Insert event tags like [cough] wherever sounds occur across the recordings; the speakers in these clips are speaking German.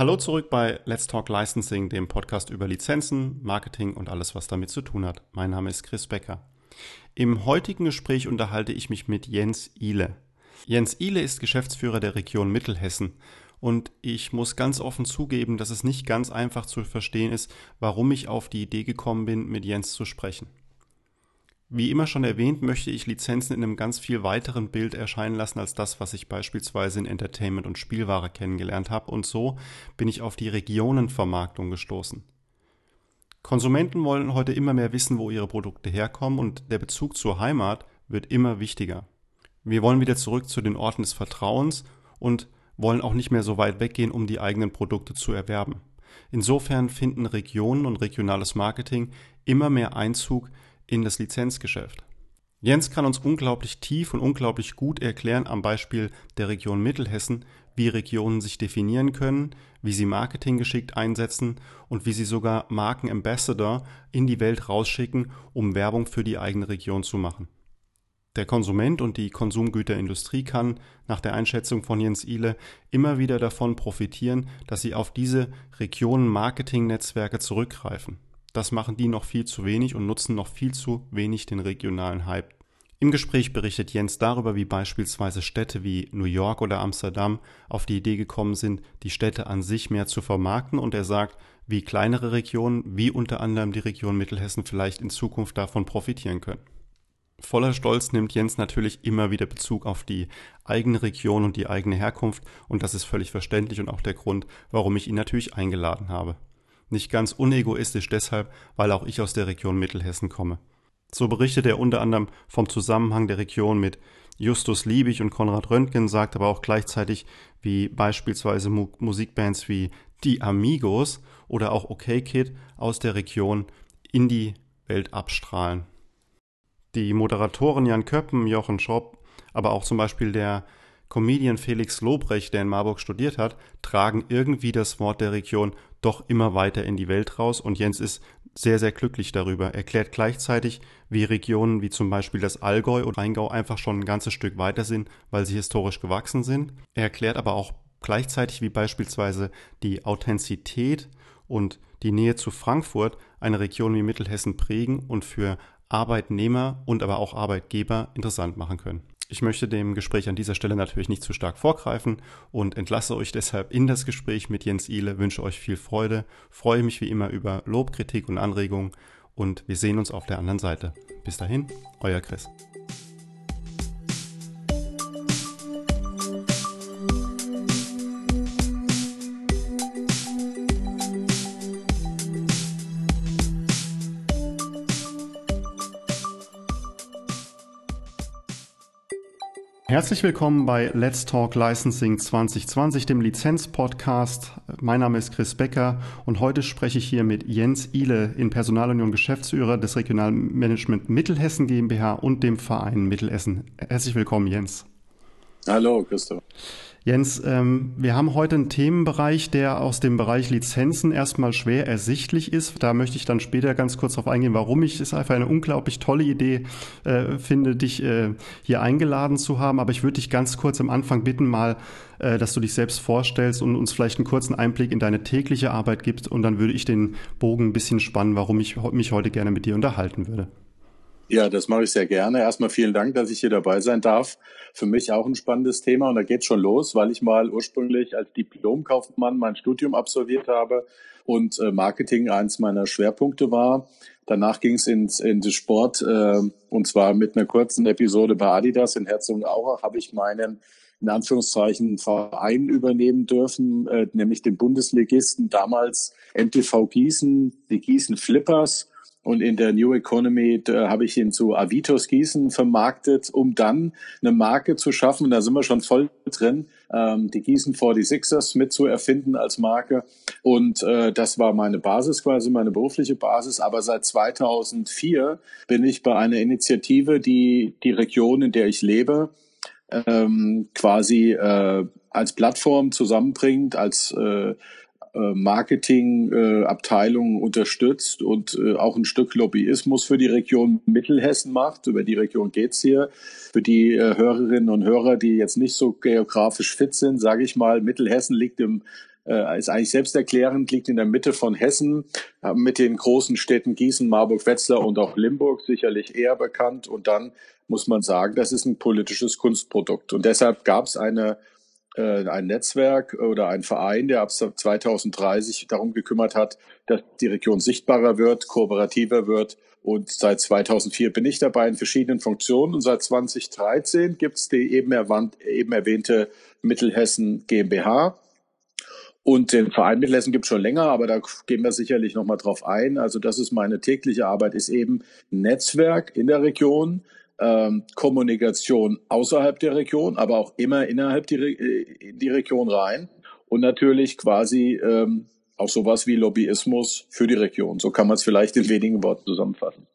Hallo zurück bei Let's Talk Licensing, dem Podcast über Lizenzen, Marketing und alles, was damit zu tun hat. Mein Name ist Chris Becker. Im heutigen Gespräch unterhalte ich mich mit Jens Ihle. Jens Ihle ist Geschäftsführer der Region Mittelhessen und ich muss ganz offen zugeben, dass es nicht ganz einfach zu verstehen ist, warum ich auf die Idee gekommen bin, mit Jens zu sprechen. Wie immer schon erwähnt, möchte ich Lizenzen in einem ganz viel weiteren Bild erscheinen lassen als das, was ich beispielsweise in Entertainment und Spielware kennengelernt habe, und so bin ich auf die Regionenvermarktung gestoßen. Konsumenten wollen heute immer mehr wissen, wo ihre Produkte herkommen, und der Bezug zur Heimat wird immer wichtiger. Wir wollen wieder zurück zu den Orten des Vertrauens und wollen auch nicht mehr so weit weggehen, um die eigenen Produkte zu erwerben. Insofern finden Regionen und regionales Marketing immer mehr Einzug in das Lizenzgeschäft. Jens kann uns unglaublich tief und unglaublich gut erklären am Beispiel der Region Mittelhessen, wie Regionen sich definieren können, wie sie Marketing geschickt einsetzen und wie sie sogar Markenambassador in die Welt rausschicken, um Werbung für die eigene Region zu machen. Der Konsument und die Konsumgüterindustrie kann, nach der Einschätzung von Jens Ihle, immer wieder davon profitieren, dass sie auf diese Regionen-Marketing-Netzwerke zurückgreifen. Das machen die noch viel zu wenig und nutzen noch viel zu wenig den regionalen Hype. Im Gespräch berichtet Jens darüber, wie beispielsweise Städte wie New York oder Amsterdam auf die Idee gekommen sind, die Städte an sich mehr zu vermarkten und er sagt, wie kleinere Regionen, wie unter anderem die Region Mittelhessen vielleicht in Zukunft davon profitieren können. Voller Stolz nimmt Jens natürlich immer wieder Bezug auf die eigene Region und die eigene Herkunft und das ist völlig verständlich und auch der Grund, warum ich ihn natürlich eingeladen habe. Nicht ganz unegoistisch deshalb, weil auch ich aus der Region Mittelhessen komme. So berichtet er unter anderem vom Zusammenhang der Region mit Justus Liebig und Konrad Röntgen, sagt aber auch gleichzeitig, wie beispielsweise Mu Musikbands wie Die Amigos oder auch OK Kid aus der Region in die Welt abstrahlen. Die Moderatoren Jan Köppen, Jochen Schropp, aber auch zum Beispiel der Comedian Felix Lobrecht, der in Marburg studiert hat, tragen irgendwie das Wort der Region doch immer weiter in die Welt raus und Jens ist sehr, sehr glücklich darüber. Erklärt gleichzeitig, wie Regionen wie zum Beispiel das Allgäu und Rheingau einfach schon ein ganzes Stück weiter sind, weil sie historisch gewachsen sind. Er erklärt aber auch gleichzeitig, wie beispielsweise die Authentizität und die Nähe zu Frankfurt eine Region wie Mittelhessen prägen und für Arbeitnehmer und aber auch Arbeitgeber interessant machen können. Ich möchte dem Gespräch an dieser Stelle natürlich nicht zu stark vorgreifen und entlasse euch deshalb in das Gespräch mit Jens Ihle, wünsche euch viel Freude, freue mich wie immer über Lob, Kritik und Anregungen und wir sehen uns auf der anderen Seite. Bis dahin, euer Chris. Herzlich willkommen bei Let's Talk Licensing 2020, dem Lizenz-Podcast. Mein Name ist Chris Becker und heute spreche ich hier mit Jens Ihle in Personalunion Geschäftsführer des Regionalmanagement Mittelhessen GmbH und dem Verein Mittelhessen. Herzlich willkommen, Jens. Hallo, Christoph. Jens, ähm, wir haben heute einen Themenbereich, der aus dem Bereich Lizenzen erstmal schwer ersichtlich ist. Da möchte ich dann später ganz kurz darauf eingehen, warum ich es einfach eine unglaublich tolle Idee äh, finde, dich äh, hier eingeladen zu haben. Aber ich würde dich ganz kurz am Anfang bitten, mal, äh, dass du dich selbst vorstellst und uns vielleicht einen kurzen Einblick in deine tägliche Arbeit gibst. Und dann würde ich den Bogen ein bisschen spannen, warum ich mich heute gerne mit dir unterhalten würde. Ja, das mache ich sehr gerne. Erstmal vielen Dank, dass ich hier dabei sein darf. Für mich auch ein spannendes Thema und da geht schon los, weil ich mal ursprünglich als Diplomkaufmann mein Studium absolviert habe und äh, Marketing eins meiner Schwerpunkte war. Danach ging es ins, in den Sport äh, und zwar mit einer kurzen Episode bei Adidas in Herzogenaurach habe ich meinen in Anführungszeichen Verein übernehmen dürfen, äh, nämlich den Bundesligisten damals MTV Gießen, die Gießen Flippers und in der New Economy habe ich ihn zu Avitos Gießen vermarktet, um dann eine Marke zu schaffen. Und da sind wir schon voll drin, ähm, die Gießen 46ers mit zu erfinden als Marke. Und äh, das war meine Basis quasi, meine berufliche Basis. Aber seit 2004 bin ich bei einer Initiative, die die Region, in der ich lebe, ähm, quasi äh, als Plattform zusammenbringt, als äh, äh, Marketingabteilung äh, unterstützt und äh, auch ein Stück Lobbyismus für die Region Mittelhessen macht. Über die Region geht's hier. Für die äh, Hörerinnen und Hörer, die jetzt nicht so geografisch fit sind, sage ich mal, Mittelhessen liegt im ist eigentlich selbsterklärend, liegt in der Mitte von Hessen, mit den großen Städten Gießen, Marburg, Wetzlar und auch Limburg sicherlich eher bekannt. Und dann muss man sagen, das ist ein politisches Kunstprodukt. Und deshalb gab es eine ein Netzwerk oder ein Verein, der ab 2030 darum gekümmert hat, dass die Region sichtbarer wird, kooperativer wird. Und seit 2004 bin ich dabei in verschiedenen Funktionen. Und seit 2013 gibt es die eben, eben erwähnte Mittelhessen GmbH. Und den Verein Mittelhessen gibt es schon länger, aber da gehen wir sicherlich nochmal drauf ein. Also das ist meine tägliche Arbeit, ist eben Netzwerk in der Region, ähm, Kommunikation außerhalb der Region, aber auch immer innerhalb die, äh, die Region rein und natürlich quasi ähm, auch sowas wie Lobbyismus für die Region. So kann man es vielleicht in wenigen Worten zusammenfassen.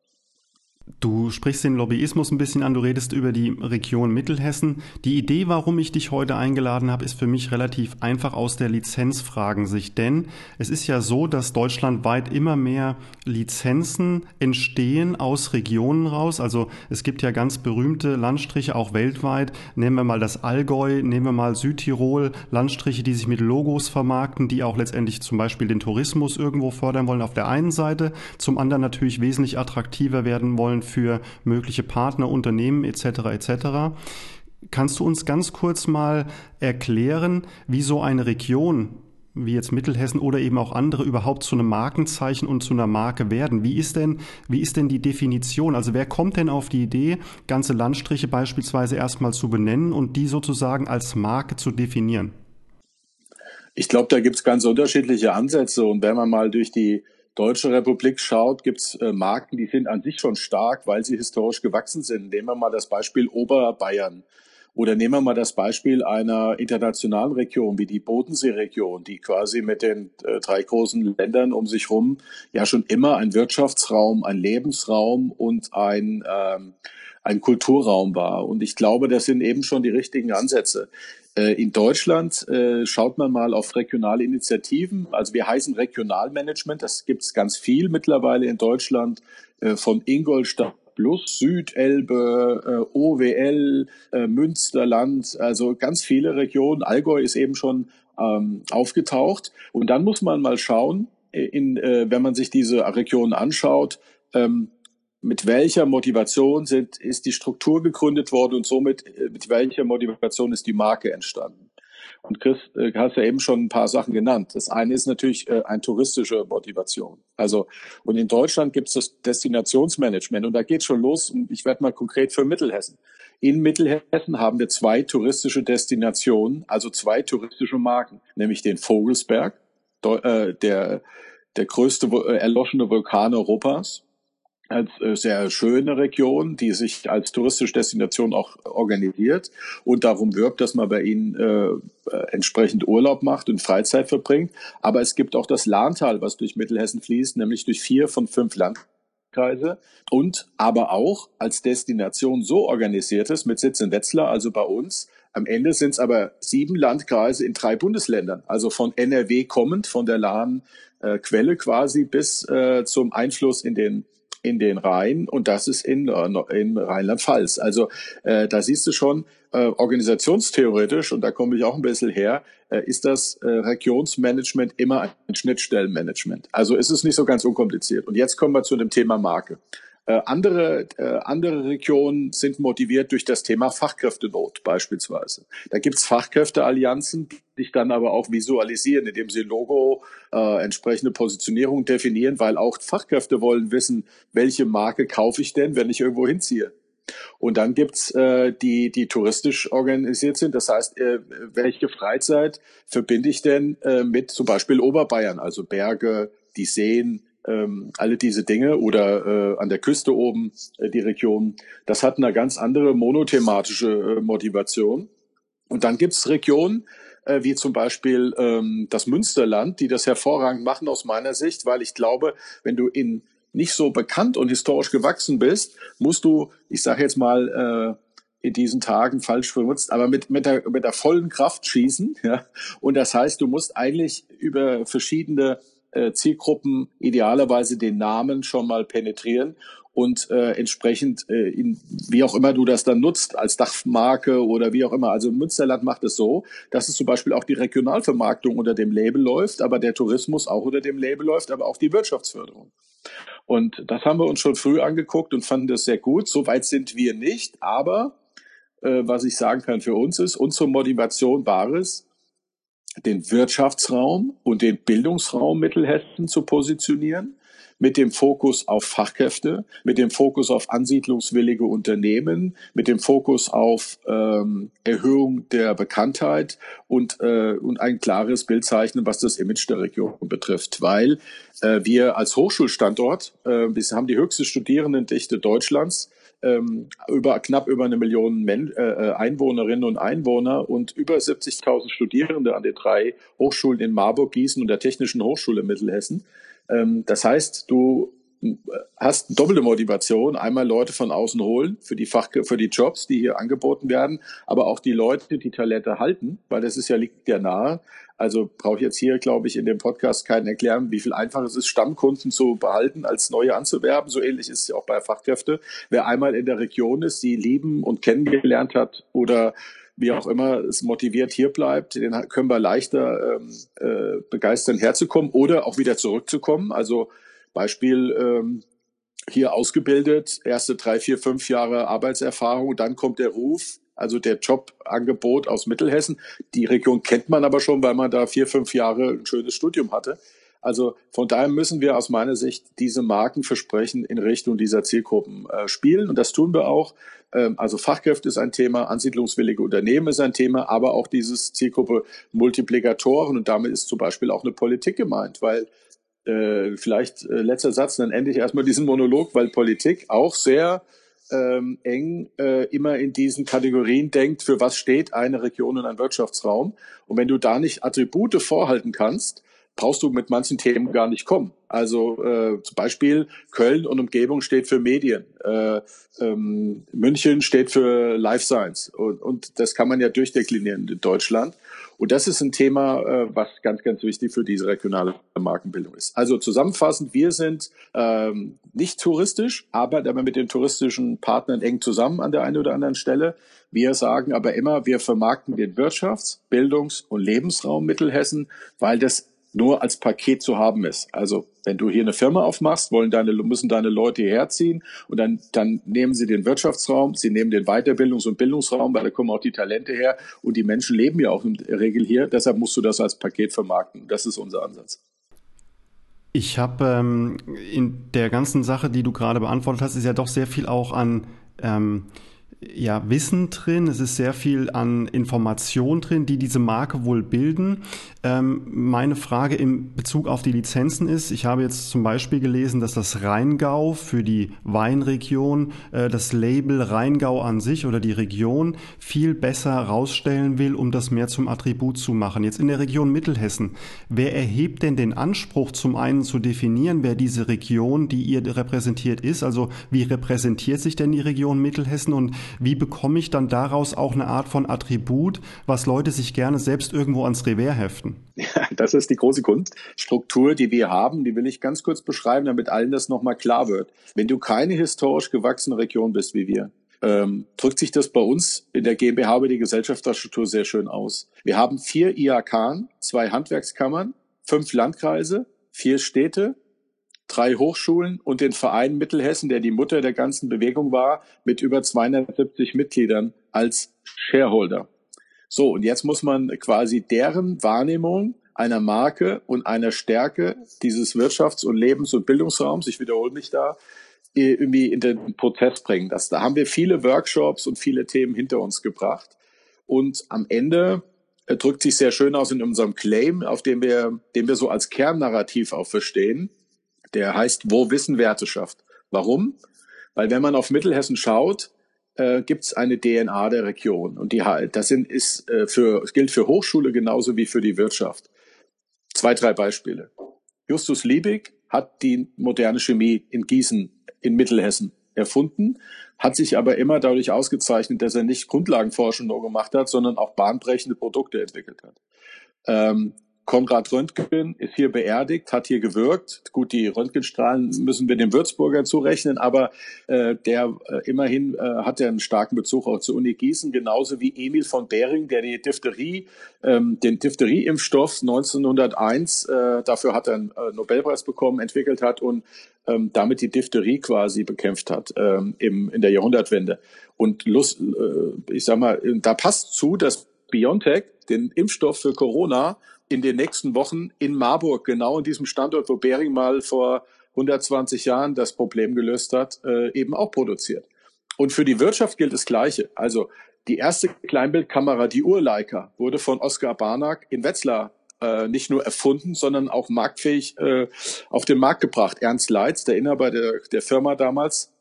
Du sprichst den Lobbyismus ein bisschen an, du redest über die Region Mittelhessen. Die Idee, warum ich dich heute eingeladen habe, ist für mich relativ einfach aus der Lizenzfragensicht. Denn es ist ja so, dass deutschlandweit immer mehr Lizenzen entstehen aus Regionen raus. Also es gibt ja ganz berühmte Landstriche auch weltweit. Nehmen wir mal das Allgäu, nehmen wir mal Südtirol, Landstriche, die sich mit Logos vermarkten, die auch letztendlich zum Beispiel den Tourismus irgendwo fördern wollen auf der einen Seite, zum anderen natürlich wesentlich attraktiver werden wollen für mögliche Partner, Unternehmen etc. etc. Kannst du uns ganz kurz mal erklären, wie so eine Region wie jetzt Mittelhessen oder eben auch andere überhaupt zu einem Markenzeichen und zu einer Marke werden. Wie ist denn, wie ist denn die Definition? Also wer kommt denn auf die Idee, ganze Landstriche beispielsweise erstmal zu benennen und die sozusagen als Marke zu definieren? Ich glaube, da gibt es ganz unterschiedliche Ansätze und wenn man mal durch die Deutsche Republik schaut, gibt es äh, Marken, die sind an sich schon stark, weil sie historisch gewachsen sind. Nehmen wir mal das Beispiel Oberbayern. Oder nehmen wir mal das Beispiel einer internationalen Region wie die Bodenseeregion, die quasi mit den äh, drei großen Ländern um sich rum ja schon immer ein Wirtschaftsraum, ein Lebensraum und ein, ähm, ein Kulturraum war. Und ich glaube, das sind eben schon die richtigen Ansätze. Äh, in Deutschland äh, schaut man mal auf regionale Initiativen. Also wir heißen Regionalmanagement. Das gibt es ganz viel mittlerweile in Deutschland. Äh, von Ingolstadt Plus, Südelbe, OWL, Münsterland, also ganz viele Regionen. Allgäu ist eben schon ähm, aufgetaucht. Und dann muss man mal schauen, in, wenn man sich diese Regionen anschaut, ähm, mit welcher Motivation sind, ist die Struktur gegründet worden und somit äh, mit welcher Motivation ist die Marke entstanden. Und Chris, äh, hast ja eben schon ein paar Sachen genannt. Das eine ist natürlich äh, eine touristische Motivation. Also, und in Deutschland gibt es das Destinationsmanagement und da geht schon los. Und ich werde mal konkret für Mittelhessen. In Mittelhessen haben wir zwei touristische Destinationen, also zwei touristische Marken, nämlich den Vogelsberg, der, der größte erloschene Vulkan Europas als äh, sehr schöne Region, die sich als touristische Destination auch organisiert und darum wirbt, dass man bei ihnen äh, äh, entsprechend Urlaub macht und Freizeit verbringt. Aber es gibt auch das Lahntal, was durch Mittelhessen fließt, nämlich durch vier von fünf Landkreise und aber auch als Destination so organisiert ist, mit Sitz in Wetzlar, also bei uns. Am Ende sind es aber sieben Landkreise in drei Bundesländern, also von NRW kommend, von der Lahnquelle äh, quasi bis äh, zum Einfluss in den in den Rhein und das ist in, äh, in Rheinland-Pfalz. Also äh, da siehst du schon, äh, organisationstheoretisch, und da komme ich auch ein bisschen her, äh, ist das äh, Regionsmanagement immer ein Schnittstellenmanagement. Also ist es nicht so ganz unkompliziert. Und jetzt kommen wir zu dem Thema Marke. Äh, andere, äh, andere Regionen sind motiviert durch das Thema Fachkräftenot beispielsweise. Da gibt's Fachkräfteallianzen, die sich dann aber auch visualisieren, indem sie Logo, äh, entsprechende Positionierung definieren, weil auch Fachkräfte wollen wissen, welche Marke kaufe ich denn, wenn ich irgendwo hinziehe. Und dann gibt's äh, die, die touristisch organisiert sind. Das heißt, äh, welche Freizeit verbinde ich denn äh, mit zum Beispiel Oberbayern, also Berge, die Seen, ähm, alle diese Dinge oder äh, an der Küste oben äh, die Region, das hat eine ganz andere monothematische äh, Motivation. Und dann gibt's Regionen, äh, wie zum Beispiel ähm, das Münsterland, die das hervorragend machen aus meiner Sicht, weil ich glaube, wenn du in nicht so bekannt und historisch gewachsen bist, musst du, ich sage jetzt mal, äh, in diesen Tagen falsch benutzt, aber mit, mit, der, mit der vollen Kraft schießen. [laughs] Ja? Und das heißt, du musst eigentlich über verschiedene äh, Zielgruppen idealerweise den Namen schon mal penetrieren und äh, entsprechend, äh, in, wie auch immer du das dann nutzt, als Dachmarke oder wie auch immer. Also Münsterland macht es so, dass es zum Beispiel auch die Regionalvermarktung unter dem Label läuft, aber der Tourismus auch unter dem Label läuft, aber auch die Wirtschaftsförderung. Und das haben wir uns schon früh angeguckt und fanden das sehr gut. So weit sind wir nicht, aber äh, was ich sagen kann für uns ist, unsere Motivation war es, den Wirtschaftsraum und den Bildungsraum Mittelhessen zu positionieren mit dem Fokus auf Fachkräfte, mit dem Fokus auf ansiedlungswillige Unternehmen, mit dem Fokus auf ähm, Erhöhung der Bekanntheit und, äh, und ein klares Bild zeichnen, was das Image der Region betrifft. Weil äh, wir als Hochschulstandort, äh, wir haben die höchste Studierendendichte Deutschlands, ähm, über knapp über eine Million Men äh, äh Einwohnerinnen und Einwohner und über 70.000 Studierende an den drei Hochschulen in Marburg, Gießen und der Technischen Hochschule Mittelhessen. Ähm, das heißt, du hast doppelte Motivation. Einmal Leute von außen holen für die Fach, für die Jobs, die hier angeboten werden, aber auch die Leute, die Talente halten, weil das ist ja, liegt ja nahe. Also brauche ich jetzt hier, glaube ich, in dem Podcast keinen erklären, wie viel einfacher es ist, Stammkunden zu behalten, als neue anzuwerben. So ähnlich ist es ja auch bei Fachkräfte. Wer einmal in der Region ist, die lieben und kennengelernt hat oder wie auch immer es motiviert hier bleibt, den können wir leichter ähm, äh, begeistern, herzukommen oder auch wieder zurückzukommen. Also Beispiel ähm, hier ausgebildet, erste drei, vier, fünf Jahre Arbeitserfahrung, dann kommt der Ruf, also der Jobangebot aus Mittelhessen. Die Region kennt man aber schon, weil man da vier, fünf Jahre ein schönes Studium hatte. Also von daher müssen wir aus meiner Sicht diese Markenversprechen in Richtung dieser Zielgruppen äh, spielen und das tun wir auch. Ähm, also Fachkräfte ist ein Thema, ansiedlungswillige Unternehmen ist ein Thema, aber auch dieses Zielgruppe Multiplikatoren und damit ist zum Beispiel auch eine Politik gemeint, weil äh, vielleicht äh, letzter Satz, dann endlich erstmal diesen Monolog, weil Politik auch sehr ähm, eng äh, immer in diesen Kategorien denkt, für was steht eine Region und ein Wirtschaftsraum. Und wenn du da nicht Attribute vorhalten kannst, brauchst du mit manchen Themen gar nicht kommen. Also äh, zum Beispiel Köln und Umgebung steht für Medien, äh, ähm, München steht für Life Science und, und das kann man ja durchdeklinieren in Deutschland. Und das ist ein Thema, äh, was ganz, ganz wichtig für diese regionale Markenbildung ist. Also zusammenfassend, wir sind ähm, nicht touristisch, arbeiten aber mit den touristischen Partnern eng zusammen an der einen oder anderen Stelle. Wir sagen aber immer, wir vermarkten den Wirtschafts-, Bildungs- und Lebensraum Mittelhessen, weil das nur als Paket zu haben ist. Also wenn du hier eine Firma aufmachst, wollen deine, müssen deine Leute hierher ziehen und dann, dann nehmen sie den Wirtschaftsraum, sie nehmen den Weiterbildungs- und Bildungsraum, weil da kommen auch die Talente her und die Menschen leben ja auch in der Regel hier. Deshalb musst du das als Paket vermarkten. Das ist unser Ansatz. Ich habe ähm, in der ganzen Sache, die du gerade beantwortet hast, ist ja doch sehr viel auch an ähm, ja, Wissen drin, es ist sehr viel an Information drin, die diese Marke wohl bilden. Ähm, meine Frage in Bezug auf die Lizenzen ist, ich habe jetzt zum Beispiel gelesen, dass das Rheingau für die Weinregion äh, das Label Rheingau an sich oder die Region viel besser rausstellen will, um das mehr zum Attribut zu machen. Jetzt in der Region Mittelhessen, wer erhebt denn den Anspruch, zum einen zu definieren, wer diese Region, die ihr repräsentiert ist, also wie repräsentiert sich denn die Region Mittelhessen und wie bekomme ich dann daraus auch eine Art von Attribut, was Leute sich gerne selbst irgendwo ans Revers heften? Ja, das ist die große Kunststruktur, die wir haben. Die will ich ganz kurz beschreiben, damit allen das nochmal klar wird. Wenn du keine historisch gewachsene Region bist wie wir, ähm, drückt sich das bei uns in der GmbH über die Gesellschaftsstruktur sehr schön aus. Wir haben vier IAK, zwei Handwerkskammern, fünf Landkreise, vier Städte, drei Hochschulen und den Verein Mittelhessen, der die Mutter der ganzen Bewegung war, mit über 270 Mitgliedern als Shareholder. So, und jetzt muss man quasi deren Wahrnehmung einer Marke und einer Stärke dieses Wirtschafts- und Lebens- und Bildungsraums, ich wiederhole mich da, irgendwie in den Prozess bringen. Das, da haben wir viele Workshops und viele Themen hinter uns gebracht. Und am Ende äh, drückt sich sehr schön aus in unserem Claim, auf dem wir, den wir so als Kernnarrativ auch verstehen. Der heißt Wo Wissen Werte schafft. Warum? Weil wenn man auf Mittelhessen schaut, äh, gibt es eine DNA der Region. Und die das sind, ist äh, für, gilt für Hochschule genauso wie für die Wirtschaft. Zwei, drei Beispiele. Justus Liebig hat die moderne Chemie in Gießen in Mittelhessen erfunden, hat sich aber immer dadurch ausgezeichnet, dass er nicht Grundlagenforschung nur gemacht hat, sondern auch bahnbrechende Produkte entwickelt hat. Ähm, Konrad Röntgen ist hier beerdigt, hat hier gewirkt. Gut, die Röntgenstrahlen müssen wir dem Würzburger zurechnen, aber äh, der äh, immerhin äh, hat ja einen starken Bezug auch zur Uni Gießen, genauso wie Emil von Behring, der die Diphtherie, ähm, den Diphtherieimpfstoff 1901, äh, dafür hat er einen äh, Nobelpreis bekommen, entwickelt hat und ähm, damit die Diphtherie quasi bekämpft hat ähm, im, in der Jahrhundertwende. Und Lust, äh, ich sag mal, da passt zu, dass BioNTech den Impfstoff für Corona in den nächsten Wochen in Marburg, genau in diesem Standort, wo Bering mal vor 120 Jahren das Problem gelöst hat, äh, eben auch produziert. Und für die Wirtschaft gilt das Gleiche. Also die erste Kleinbildkamera, die Urleica, wurde von Oskar Barnack in Wetzlar äh, nicht nur erfunden, sondern auch marktfähig äh, auf den Markt gebracht. Ernst Leitz, der Inhaber der, der Firma damals,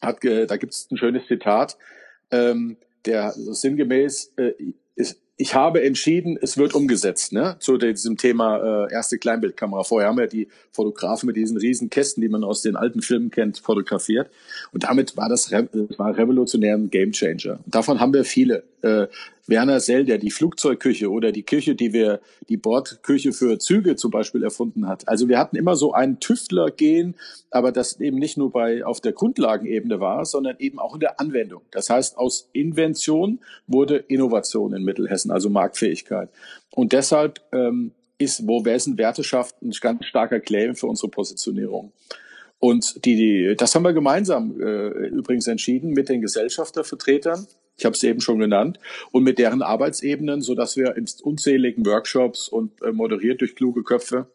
hat, da gibt es ein schönes Zitat, ähm, der sinngemäß äh, ich habe entschieden, es wird umgesetzt, ne? Zu diesem Thema äh, erste Kleinbildkamera. Vorher haben wir die Fotografen mit diesen riesen Kästen, die man aus den alten Filmen kennt, fotografiert. Und damit war das, das war revolutionär ein Gamechanger. Davon haben wir viele. Äh, Werner Sell, der die Flugzeugküche oder die Küche, die wir, die Bordküche für Züge zum Beispiel erfunden hat. Also wir hatten immer so einen Tüftler-Gen, aber das eben nicht nur bei, auf der Grundlagenebene war, sondern eben auch in der Anwendung. Das heißt, aus Invention wurde Innovation in Mittelhessen, also Marktfähigkeit. Und deshalb ähm, ist Wovessen Werte schafft ein ganz starker Claim für unsere Positionierung. Und die, die, das haben wir gemeinsam äh, übrigens entschieden mit den Gesellschaftervertretern ich habe es eben schon genannt, und mit deren Arbeitsebenen, so dass wir in unzähligen Workshops und äh, moderiert durch kluge Köpfe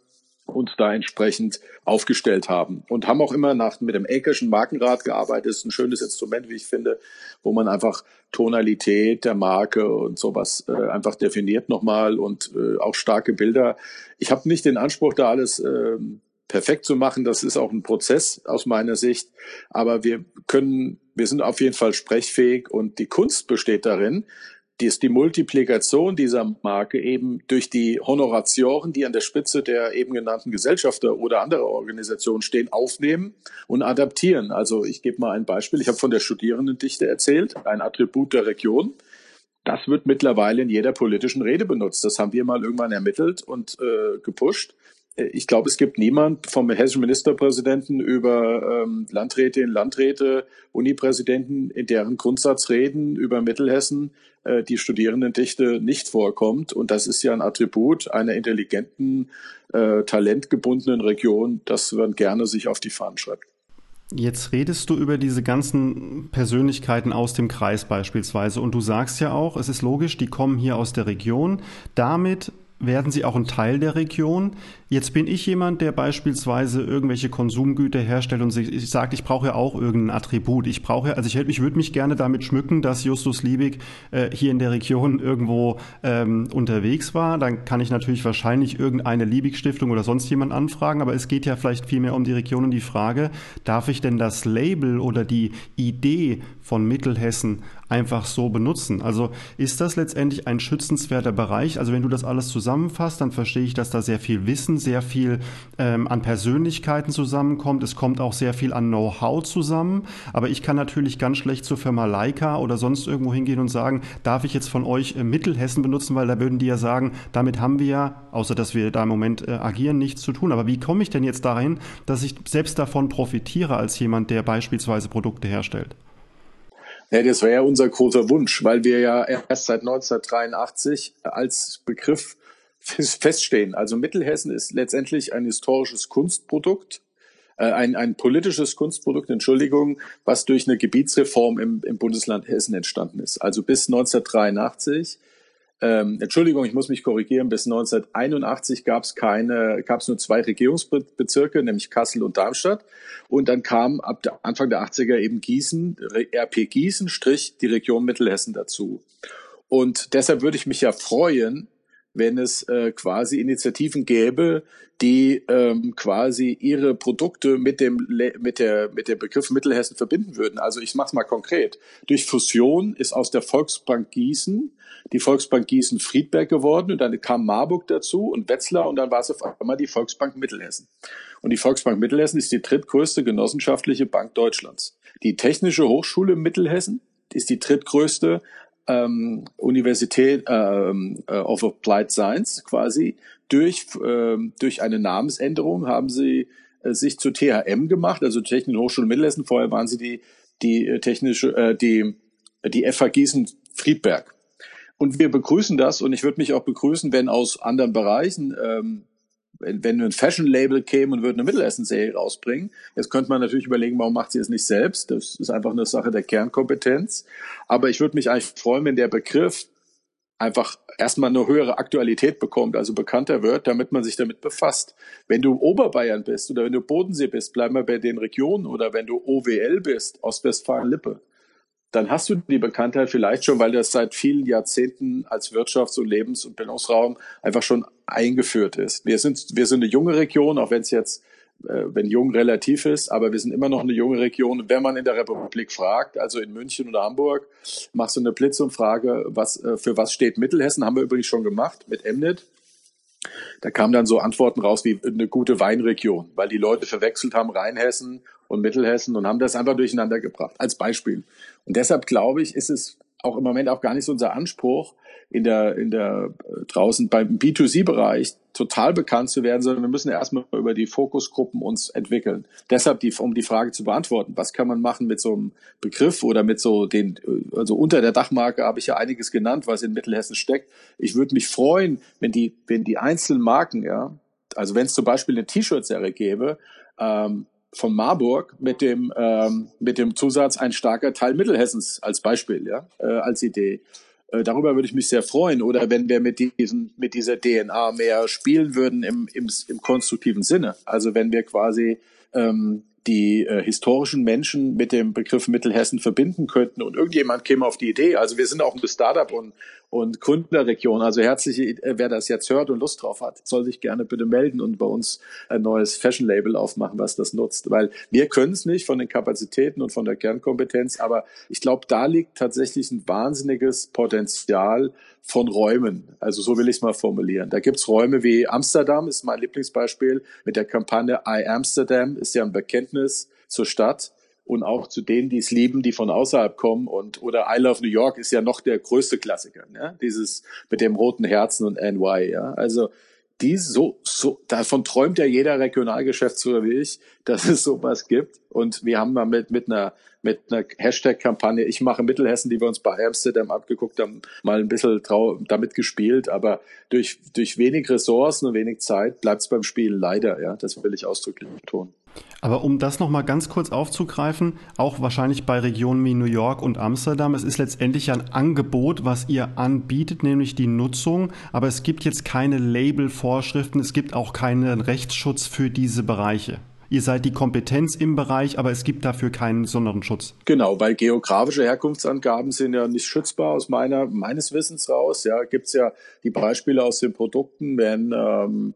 uns da entsprechend aufgestellt haben und haben auch immer nach mit dem Eckerschen Markenrat gearbeitet. Das ist ein schönes Instrument, wie ich finde, wo man einfach Tonalität der Marke und sowas äh, einfach definiert nochmal und äh, auch starke Bilder. Ich habe nicht den Anspruch, da alles äh, perfekt zu machen. Das ist auch ein Prozess aus meiner Sicht. Aber wir können, wir sind auf jeden Fall sprechfähig und die Kunst besteht darin, die ist die Multiplikation dieser Marke eben durch die Honoratioren, die an der Spitze der eben genannten Gesellschafter oder anderer Organisationen stehen, aufnehmen und adaptieren. Also ich gebe mal ein Beispiel. Ich habe von der Studierendendichte erzählt, ein Attribut der Region. Das wird mittlerweile in jeder politischen Rede benutzt. Das haben wir mal irgendwann ermittelt und äh, gepusht ich glaube, es gibt niemand vom hessischen Ministerpräsidenten über ähm, Landrätinnen, Landräte, Unipräsidenten, in deren Grundsatzreden über Mittelhessen äh, die Studierendendichte nicht vorkommt. Und das ist ja ein Attribut einer intelligenten, äh, talentgebundenen Region, das man gerne sich auf die Fahnen schreibt. Jetzt redest du über diese ganzen Persönlichkeiten aus dem Kreis beispielsweise und du sagst ja auch, es ist logisch, die kommen hier aus der Region. Damit werden sie auch ein Teil der Region. Jetzt bin ich jemand, der beispielsweise irgendwelche Konsumgüter herstellt und sich sagt, ich brauche ja auch irgendein Attribut. Ich brauche ja, also ich, ich würde mich gerne damit schmücken, dass Justus Liebig äh, hier in der Region irgendwo ähm, unterwegs war. Dann kann ich natürlich wahrscheinlich irgendeine Liebig-Stiftung oder sonst jemand anfragen, aber es geht ja vielleicht vielmehr um die Region und die Frage, darf ich denn das Label oder die Idee von Mittelhessen einfach so benutzen? Also ist das letztendlich ein schützenswerter Bereich? Also wenn du das alles zusammenfasst, dann verstehe ich, dass da sehr viel Wissen, sehr viel ähm, an Persönlichkeiten zusammenkommt. Es kommt auch sehr viel an Know-how zusammen. Aber ich kann natürlich ganz schlecht zur Firma Leica oder sonst irgendwo hingehen und sagen, darf ich jetzt von euch äh, Mittelhessen benutzen? Weil da würden die ja sagen, damit haben wir ja, außer dass wir da im Moment äh, agieren, nichts zu tun. Aber wie komme ich denn jetzt dahin, dass ich selbst davon profitiere als jemand, der beispielsweise Produkte herstellt? Ja, das wäre ja unser großer Wunsch, weil wir ja erst seit 1983 als Begriff feststehen. Also Mittelhessen ist letztendlich ein historisches Kunstprodukt, äh, ein, ein politisches Kunstprodukt, Entschuldigung, was durch eine Gebietsreform im, im Bundesland Hessen entstanden ist. Also bis 1983 ähm, Entschuldigung, ich muss mich korrigieren, bis 1981 gab es keine, gab es nur zwei Regierungsbezirke, nämlich Kassel und Darmstadt. Und dann kam ab Anfang der 80er eben Gießen, RP Gießen, Strich, die Region Mittelhessen dazu. Und deshalb würde ich mich ja freuen, wenn es äh, quasi Initiativen gäbe, die ähm, quasi ihre Produkte mit dem mit der mit dem Begriff Mittelhessen verbinden würden. Also ich mache es mal konkret. Durch Fusion ist aus der Volksbank Gießen die Volksbank Gießen Friedberg geworden und dann kam Marburg dazu und Wetzlar und dann war es auf einmal die Volksbank Mittelhessen. Und die Volksbank Mittelhessen ist die drittgrößte genossenschaftliche Bank Deutschlands. Die Technische Hochschule Mittelhessen ist die drittgrößte ähm, Universität ähm, äh, of Applied Science quasi. Durch, ähm, durch eine Namensänderung haben sie äh, sich zu THM gemacht, also Technische Hochschule Mittelhessen. Vorher waren sie die, die äh, technische, äh, die, die FH Gießen Friedberg. Und wir begrüßen das und ich würde mich auch begrüßen, wenn aus anderen Bereichen ähm, wenn, ein Fashion-Label käme und würde eine Mittelhessen-Serie rausbringen, jetzt könnte man natürlich überlegen, warum macht sie es nicht selbst? Das ist einfach eine Sache der Kernkompetenz. Aber ich würde mich eigentlich freuen, wenn der Begriff einfach erstmal eine höhere Aktualität bekommt, also bekannter wird, damit man sich damit befasst. Wenn du Oberbayern bist oder wenn du Bodensee bist, bleiben wir bei den Regionen oder wenn du OWL bist, Ostwestfalen-Lippe, dann hast du die Bekanntheit vielleicht schon, weil das seit vielen Jahrzehnten als Wirtschafts- und Lebens- und Bildungsraum einfach schon eingeführt ist. Wir sind, wir sind eine junge Region, auch wenn es jetzt, äh, wenn jung relativ ist, aber wir sind immer noch eine junge Region. wenn man in der Republik fragt, also in München oder Hamburg, machst du eine Blitzumfrage, was, äh, für was steht Mittelhessen, haben wir übrigens schon gemacht mit Emnet. Da kamen dann so Antworten raus wie eine gute Weinregion, weil die Leute verwechselt haben Rheinhessen und Mittelhessen und haben das einfach durcheinander gebracht, als Beispiel. Und deshalb glaube ich, ist es auch im Moment auch gar nicht so unser Anspruch, in der, in der äh, draußen beim B2C-Bereich total bekannt zu werden, sondern wir müssen erstmal über die Fokusgruppen uns entwickeln. Deshalb die, um die Frage zu beantworten, was kann man machen mit so einem Begriff oder mit so den, äh, also unter der Dachmarke habe ich ja einiges genannt, was in Mittelhessen steckt. Ich würde mich freuen, wenn die, wenn die einzelnen Marken, ja, also wenn es zum Beispiel eine T-Shirt-Serie gäbe, ähm, von Marburg mit dem ähm, mit dem Zusatz ein starker Teil Mittelhessens als Beispiel, ja, äh, als Idee. Äh, darüber würde ich mich sehr freuen. Oder wenn wir mit diesen mit dieser DNA mehr spielen würden im im, im konstruktiven Sinne. Also wenn wir quasi ähm, die äh, historischen Menschen mit dem Begriff Mittelhessen verbinden könnten und irgendjemand käme auf die Idee. Also wir sind auch eine Startup und, und Gründerregion. Also herzlich, äh, wer das jetzt hört und Lust drauf hat, soll sich gerne bitte melden und bei uns ein neues Fashion-Label aufmachen, was das nutzt. Weil wir können es nicht von den Kapazitäten und von der Kernkompetenz, aber ich glaube, da liegt tatsächlich ein wahnsinniges Potenzial, von Räumen. Also so will ich es mal formulieren. Da gibt's Räume wie Amsterdam, ist mein Lieblingsbeispiel, mit der Kampagne I Amsterdam, ist ja ein Bekenntnis zur Stadt und auch zu denen, die es lieben, die von außerhalb kommen. Und oder I Love New York ist ja noch der größte Klassiker, ja? dieses mit dem roten Herzen und NY. Ja? Also die so, so, davon träumt ja jeder Regionalgeschäftsführer wie ich, [laughs] dass es sowas gibt. Und wir haben mal mit, mit einer, mit einer Hashtag-Kampagne, ich mache Mittelhessen, die wir uns bei Amsterdam abgeguckt haben, mal ein bisschen trau damit gespielt. Aber durch, durch wenig Ressourcen und wenig Zeit bleibt es beim Spielen leider, ja. Das will ich ausdrücklich betonen. Aber um das nochmal ganz kurz aufzugreifen, auch wahrscheinlich bei Regionen wie New York und Amsterdam, es ist letztendlich ein Angebot, was ihr anbietet, nämlich die Nutzung, aber es gibt jetzt keine Label-Vorschriften, es gibt auch keinen Rechtsschutz für diese Bereiche. Ihr seid die Kompetenz im Bereich, aber es gibt dafür keinen besonderen Schutz. Genau, weil geografische Herkunftsangaben sind ja nicht schützbar aus meiner meines Wissens raus. Ja, gibt's ja die Beispiele aus den Produkten, wenn ähm,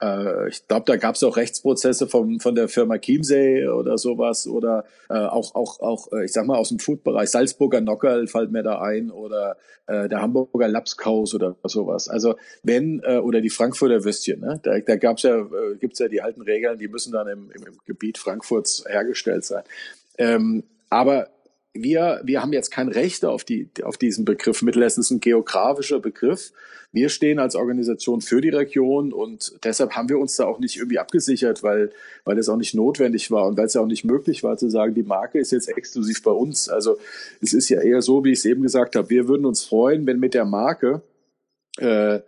äh, ich glaube, da gab es auch Rechtsprozesse vom, von der Firma Chiemsee oder sowas oder äh, auch, auch, auch, äh, ich sag mal, aus dem Foodbereich. Salzburger Nockerl fällt mir da ein oder äh, der Hamburger Lapskaus oder sowas. Also wenn, äh, oder die Frankfurter Würstchen, ne? da, da gab's ja, äh, gibt's ja die alten Regeln, die müssen dann im, im, Gebiet Frankfurts hergestellt sein. Ähm, aber wir, wir haben jetzt kein Recht auf, die, auf diesen Begriff. Mittelhessen ist ein geografischer Begriff. Wir stehen als Organisation für die Region und deshalb haben wir uns da auch nicht irgendwie abgesichert, weil, weil das auch nicht notwendig war und weil es ja auch nicht möglich war zu sagen, die Marke ist jetzt exklusiv bei uns. Also es ist ja eher so, wie ich es eben gesagt habe, wir würden uns freuen, wenn mit der Marke äh,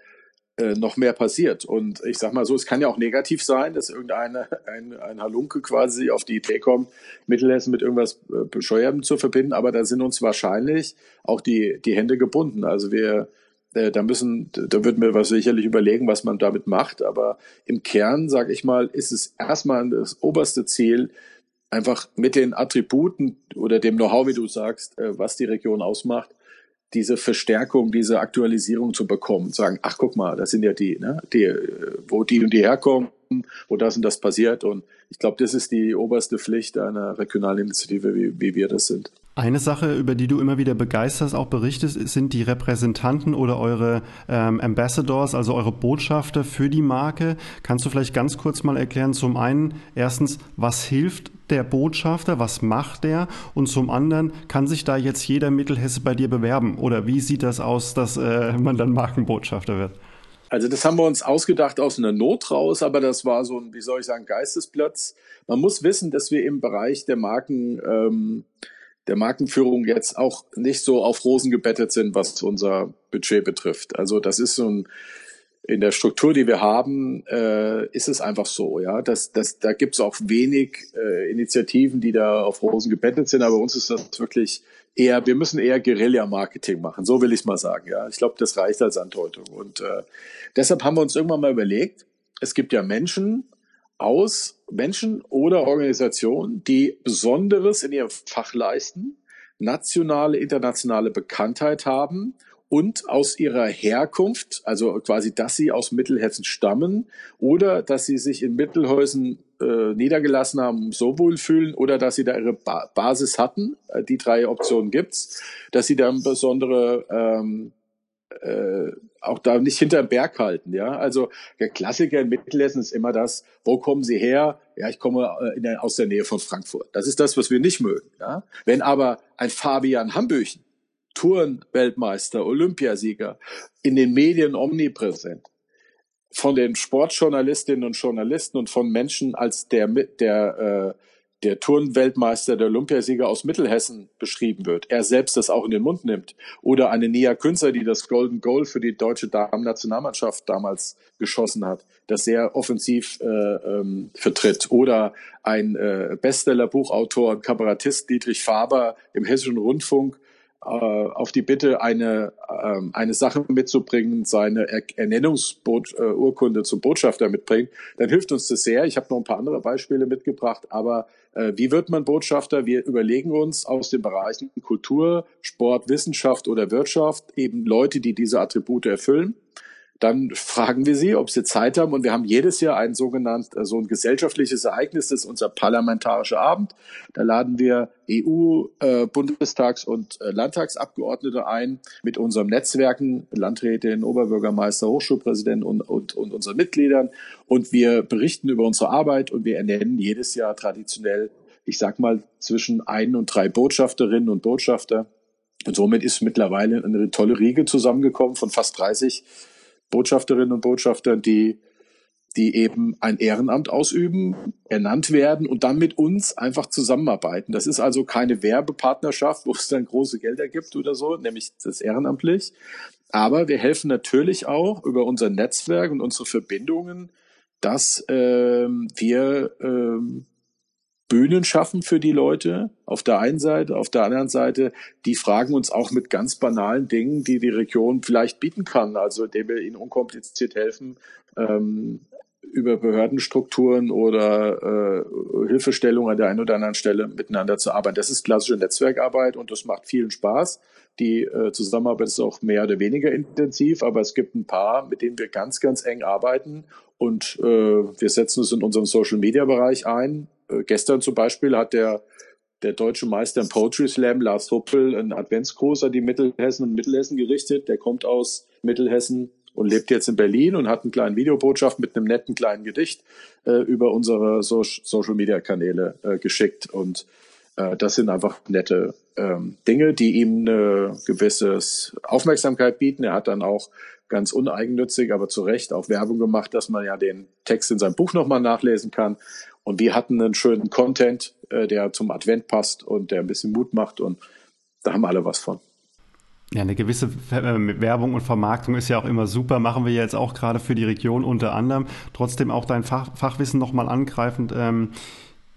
äh, noch mehr passiert. Und ich sag mal so, es kann ja auch negativ sein, dass irgendeine ein, ein Halunke quasi auf die Idee kommt, Mittelhessen mit irgendwas äh, Bescheuertem zu verbinden, aber da sind uns wahrscheinlich auch die, die Hände gebunden. Also wir, da müssen, da würden wir was sicherlich überlegen, was man damit macht, aber im Kern, sag ich mal, ist es erstmal das oberste Ziel, einfach mit den Attributen oder dem Know-how, wie du sagst, äh, was die Region ausmacht, diese Verstärkung, diese Aktualisierung zu bekommen, sagen, ach guck mal, das sind ja die, ne, die, wo die und die herkommen, wo das und das passiert. Und ich glaube, das ist die oberste Pflicht einer regionalen Initiative, wie, wie wir das sind. Eine Sache, über die du immer wieder begeisterst, auch berichtest, sind die Repräsentanten oder eure ähm, Ambassadors, also eure Botschafter für die Marke. Kannst du vielleicht ganz kurz mal erklären, zum einen, erstens, was hilft der Botschafter? Was macht der? Und zum anderen, kann sich da jetzt jeder Mittelhesse bei dir bewerben? Oder wie sieht das aus, dass äh, man dann Markenbotschafter wird? Also das haben wir uns ausgedacht aus einer Not raus, aber das war so ein, wie soll ich sagen, Geistesplatz. Man muss wissen, dass wir im Bereich der Marken, ähm, der Markenführung jetzt auch nicht so auf Rosen gebettet sind, was unser Budget betrifft. Also das ist so ein in der Struktur, die wir haben, äh, ist es einfach so, ja. Das, das, da gibt es auch wenig äh, Initiativen, die da auf Rosen gebettet sind, aber uns ist das wirklich eher, wir müssen eher Guerilla-Marketing machen, so will ich mal sagen, ja. Ich glaube, das reicht als Andeutung. Und äh, deshalb haben wir uns irgendwann mal überlegt, es gibt ja Menschen aus, Menschen oder Organisationen, die Besonderes in ihrem Fach leisten, nationale, internationale Bekanntheit haben und aus ihrer Herkunft, also quasi, dass sie aus Mittelhessen stammen oder dass sie sich in Mittelhäusen äh, niedergelassen haben, so wohlfühlen oder dass sie da ihre ba Basis hatten, äh, die drei Optionen gibt's, dass sie da besondere ähm, äh, auch da nicht hinterm Berg halten, ja. Also der Klassiker in Mittelhessen ist immer das, wo kommen Sie her? Ja, ich komme äh, der, aus der Nähe von Frankfurt. Das ist das, was wir nicht mögen, ja. Wenn aber ein Fabian Hambüchen Tourenweltmeister, Olympiasieger, in den Medien omnipräsent, von den Sportjournalistinnen und Journalisten und von Menschen als der, der, äh, der Turnweltmeister, der Olympiasieger aus Mittelhessen beschrieben wird, er selbst das auch in den Mund nimmt. Oder eine Nia Künzer, die das Golden Goal für die deutsche Damen-Nationalmannschaft damals geschossen hat, das sehr offensiv äh, ähm, vertritt. Oder ein äh, Bestseller-Buchautor und Kabarettist Dietrich Faber im Hessischen Rundfunk, äh, auf die Bitte, eine, ähm, eine Sache mitzubringen, seine Ernennungsurkunde äh, zum Botschafter mitbringt, dann hilft uns das sehr. Ich habe noch ein paar andere Beispiele mitgebracht, aber äh, wie wird man Botschafter? Wir überlegen uns aus den Bereichen Kultur, Sport, Wissenschaft oder Wirtschaft eben Leute, die diese Attribute erfüllen dann fragen wir sie, ob sie Zeit haben. Und wir haben jedes Jahr ein sogenanntes, äh, so ein gesellschaftliches Ereignis, das ist unser parlamentarischer Abend. Da laden wir EU, äh, Bundestags- und äh, Landtagsabgeordnete ein mit unserem Netzwerken, Landrätin, Oberbürgermeister, Hochschulpräsidenten und, und, und unseren Mitgliedern. Und wir berichten über unsere Arbeit und wir ernennen jedes Jahr traditionell, ich sag mal, zwischen ein und drei Botschafterinnen und Botschafter. Und somit ist mittlerweile eine tolle Riege zusammengekommen von fast 30 Botschafterinnen und Botschafter, die, die eben ein Ehrenamt ausüben, ernannt werden und dann mit uns einfach zusammenarbeiten. Das ist also keine Werbepartnerschaft, [laughs] wo es dann große Gelder gibt oder so, nämlich das ehrenamtlich. Aber wir helfen natürlich auch über unser Netzwerk und unsere Verbindungen, dass ähm, wir ähm, Bühnen schaffen für die Leute auf der einen Seite, auf der anderen Seite, die fragen uns auch mit ganz banalen Dingen, die die Region vielleicht bieten kann, also indem wir ihnen unkompliziert helfen, ähm, über Behördenstrukturen oder äh, Hilfestellung an der einen oder anderen Stelle miteinander zu arbeiten. Das ist klassische Netzwerkarbeit und das macht vielen Spaß. Die äh, Zusammenarbeit ist auch mehr oder weniger intensiv, aber es gibt ein paar, mit denen wir ganz, ganz eng arbeiten und äh, wir setzen uns in unserem Social-Media-Bereich ein, äh, gestern zum Beispiel hat der, der deutsche Meister im Poetry Slam, Lars Huppel, einen Adventsgruß an die Mittelhessen und Mittelhessen gerichtet. Der kommt aus Mittelhessen und lebt jetzt in Berlin und hat einen kleinen Videobotschaft mit einem netten kleinen Gedicht äh, über unsere so Social Media Kanäle äh, geschickt. Und äh, das sind einfach nette ähm, Dinge, die ihm eine gewisse Aufmerksamkeit bieten. Er hat dann auch ganz uneigennützig, aber zu Recht auch Werbung gemacht, dass man ja den Text in seinem Buch nochmal nachlesen kann. Und wir hatten einen schönen Content, äh, der zum Advent passt und der ein bisschen Mut macht und da haben alle was von. Ja, eine gewisse äh, Werbung und Vermarktung ist ja auch immer super, machen wir jetzt auch gerade für die Region unter anderem. Trotzdem auch dein Fach, Fachwissen nochmal angreifend. Ähm,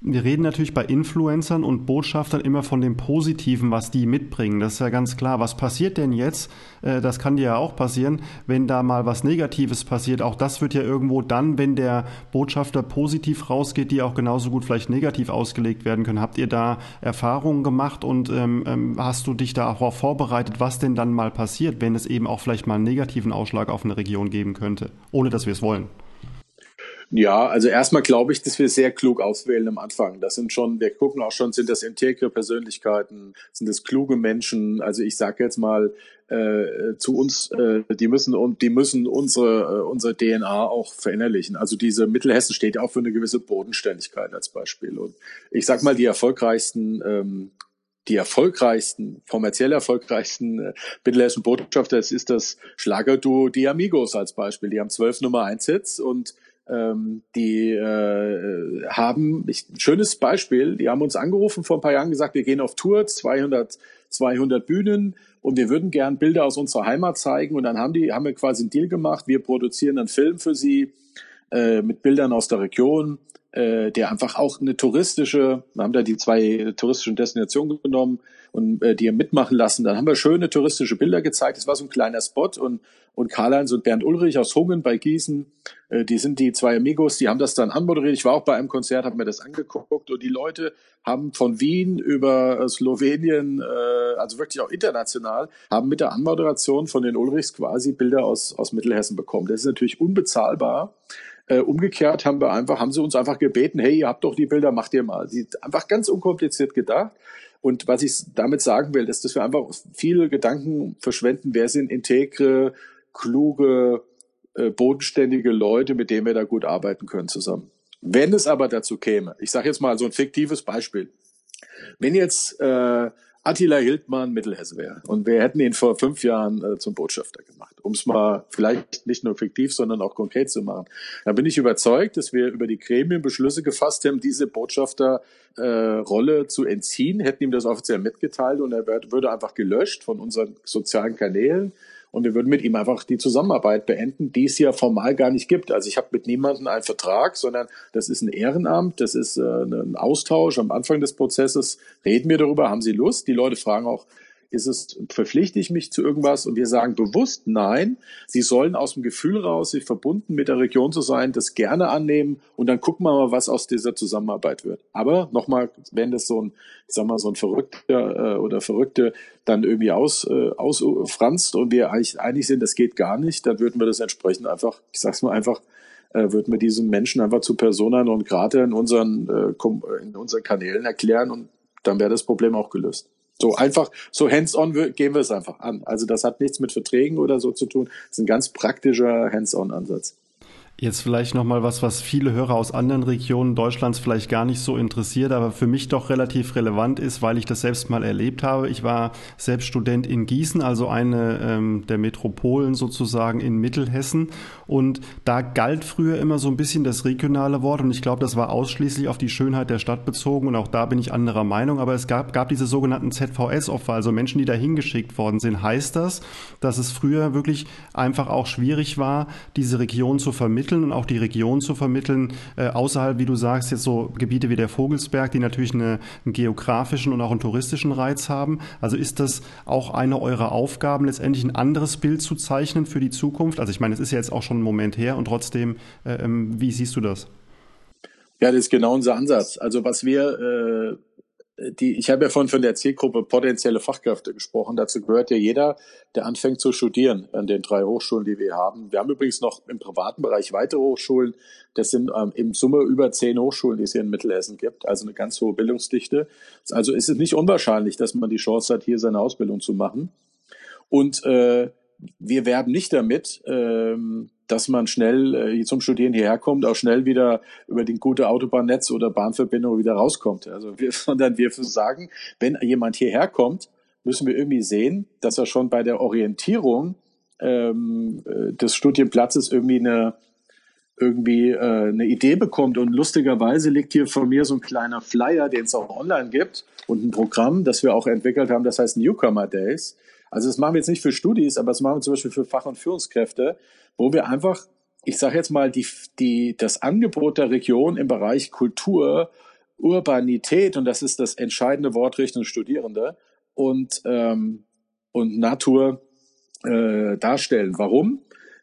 wir reden natürlich bei Influencern und Botschaftern immer von dem Positiven, was die mitbringen. Das ist ja ganz klar. Was passiert denn jetzt? Äh, das kann dir ja auch passieren, wenn da mal was Negatives passiert. Auch das wird ja irgendwo dann, wenn der Botschafter positiv rausgeht, die auch genauso gut vielleicht negativ ausgelegt werden können. Habt ihr da Erfahrungen gemacht und ähm, ähm hast du dich da auch vorbereitet, was denn dann mal passiert, wenn es eben auch vielleicht mal einen negativen Ausschlag auf eine Region geben könnte, ohne dass wir es wollen? Ja, also erstmal glaube ich, dass wir sehr klug auswählen am Anfang. Das sind schon, wir gucken auch schon, sind das integre Persönlichkeiten, sind das kluge Menschen. Also ich sage jetzt mal äh, zu uns, äh, die müssen und die müssen unsere äh, unsere DNA auch verinnerlichen. Also diese Mittelhessen steht ja auch für eine gewisse Bodenständigkeit als Beispiel. Und ich sag mal, die erfolgreichsten ähm, die erfolgreichsten, kommerziell erfolgreichsten äh, mittelhessischen Botschafter, das ist das Schlagerduo Die Amigos als Beispiel. Die haben zwölf Nummer eins Hits und ähm, die äh, haben, ich, schönes Beispiel, die haben uns angerufen vor ein paar Jahren gesagt, wir gehen auf Tour, 200, 200 Bühnen und wir würden gern Bilder aus unserer Heimat zeigen. Und dann haben die, haben wir quasi einen Deal gemacht, wir produzieren einen Film für sie äh, mit Bildern aus der Region äh, der einfach auch eine touristische, wir haben da die zwei touristischen Destinationen genommen und äh, die mitmachen lassen. Dann haben wir schöne touristische Bilder gezeigt. Das war so ein kleiner Spot und und Karl-Heinz und Bernd Ulrich aus Hungen bei Gießen, äh, die sind die zwei Amigos, die haben das dann anmoderiert. Ich war auch bei einem Konzert, habe mir das angeguckt und die Leute haben von Wien über Slowenien, äh, also wirklich auch international, haben mit der Anmoderation von den Ulrichs quasi Bilder aus, aus Mittelhessen bekommen. Das ist natürlich unbezahlbar. Äh, umgekehrt haben wir einfach, haben sie uns einfach gebeten, hey, ihr habt doch die Bilder, macht ihr mal. Sie einfach ganz unkompliziert gedacht. Und was ich damit sagen will, ist, dass wir einfach viele Gedanken verschwenden, wer sind integre, kluge, äh, bodenständige Leute, mit denen wir da gut arbeiten können zusammen. Wenn es aber dazu käme, ich sage jetzt mal so ein fiktives Beispiel, wenn jetzt äh, Attila Hildmann Mittelhesse. Und wir hätten ihn vor fünf Jahren äh, zum Botschafter gemacht, um es mal vielleicht nicht nur fiktiv, sondern auch konkret zu machen. Da bin ich überzeugt, dass wir über die Gremien Beschlüsse gefasst haben, diese Botschafterrolle äh, zu entziehen, hätten ihm das offiziell mitgeteilt und er würde einfach gelöscht von unseren sozialen Kanälen und wir würden mit ihm einfach die Zusammenarbeit beenden, die es ja formal gar nicht gibt. Also ich habe mit niemandem einen Vertrag, sondern das ist ein Ehrenamt, das ist äh, ein Austausch. Am Anfang des Prozesses reden wir darüber, haben Sie Lust? Die Leute fragen auch, ist es, verpflichte ich mich zu irgendwas? Und wir sagen bewusst nein. Sie sollen aus dem Gefühl raus, sich verbunden mit der Region zu sein, das gerne annehmen und dann gucken wir mal, was aus dieser Zusammenarbeit wird. Aber nochmal, wenn das so ein, ich sag mal, so ein Verrückter äh, oder Verrückte dann irgendwie aus, äh, ausfranst und wir eigentlich einig sind, das geht gar nicht, dann würden wir das entsprechend einfach, ich sag's mal einfach, äh, würden wir diesen Menschen einfach zu Personen und gerade in unseren, äh, in unseren Kanälen erklären und dann wäre das Problem auch gelöst. So einfach, so hands-on gehen wir es einfach an. Also das hat nichts mit Verträgen oder so zu tun. Das ist ein ganz praktischer hands-on-Ansatz. Jetzt vielleicht nochmal was, was viele Hörer aus anderen Regionen Deutschlands vielleicht gar nicht so interessiert, aber für mich doch relativ relevant ist, weil ich das selbst mal erlebt habe. Ich war selbst Student in Gießen, also eine ähm, der Metropolen sozusagen in Mittelhessen. Und da galt früher immer so ein bisschen das regionale Wort und ich glaube, das war ausschließlich auf die Schönheit der Stadt bezogen und auch da bin ich anderer Meinung. Aber es gab, gab diese sogenannten ZVS-Opfer, also Menschen, die da hingeschickt worden sind. Heißt das, dass es früher wirklich einfach auch schwierig war, diese Region zu vermitteln? Vermitteln und auch die Region zu vermitteln, äh, außerhalb, wie du sagst, jetzt so Gebiete wie der Vogelsberg, die natürlich eine, einen geografischen und auch einen touristischen Reiz haben. Also ist das auch eine eurer Aufgaben, letztendlich ein anderes Bild zu zeichnen für die Zukunft? Also ich meine, es ist ja jetzt auch schon ein Moment her und trotzdem, äh, ähm, wie siehst du das? Ja, das ist genau unser Ansatz. Also was wir äh die, ich habe ja vorhin von der Zielgruppe potenzielle Fachkräfte gesprochen. Dazu gehört ja jeder, der anfängt zu studieren an den drei Hochschulen, die wir haben. Wir haben übrigens noch im privaten Bereich weitere Hochschulen. Das sind ähm, im Summe über zehn Hochschulen, die es hier in Mittelhessen gibt. Also eine ganz hohe Bildungsdichte. Also ist es nicht unwahrscheinlich, dass man die Chance hat, hier seine Ausbildung zu machen. Und äh, wir werben nicht damit, ähm, dass man schnell äh, zum Studieren hierher kommt, auch schnell wieder über den gute Autobahnnetz oder Bahnverbindung wieder rauskommt. Also wir, [laughs] sondern wir sagen, wenn jemand hierher kommt, müssen wir irgendwie sehen, dass er schon bei der Orientierung ähm, äh, des Studienplatzes irgendwie eine irgendwie äh, eine Idee bekommt und lustigerweise liegt hier von mir so ein kleiner Flyer, den es auch online gibt und ein Programm, das wir auch entwickelt haben, das heißt Newcomer Days. Also das machen wir jetzt nicht für Studis, aber das machen wir zum Beispiel für Fach- und Führungskräfte, wo wir einfach, ich sage jetzt mal, die, die, das Angebot der Region im Bereich Kultur, Urbanität, und das ist das entscheidende Wort Richtung Studierende, und, ähm, und Natur äh, darstellen. Warum?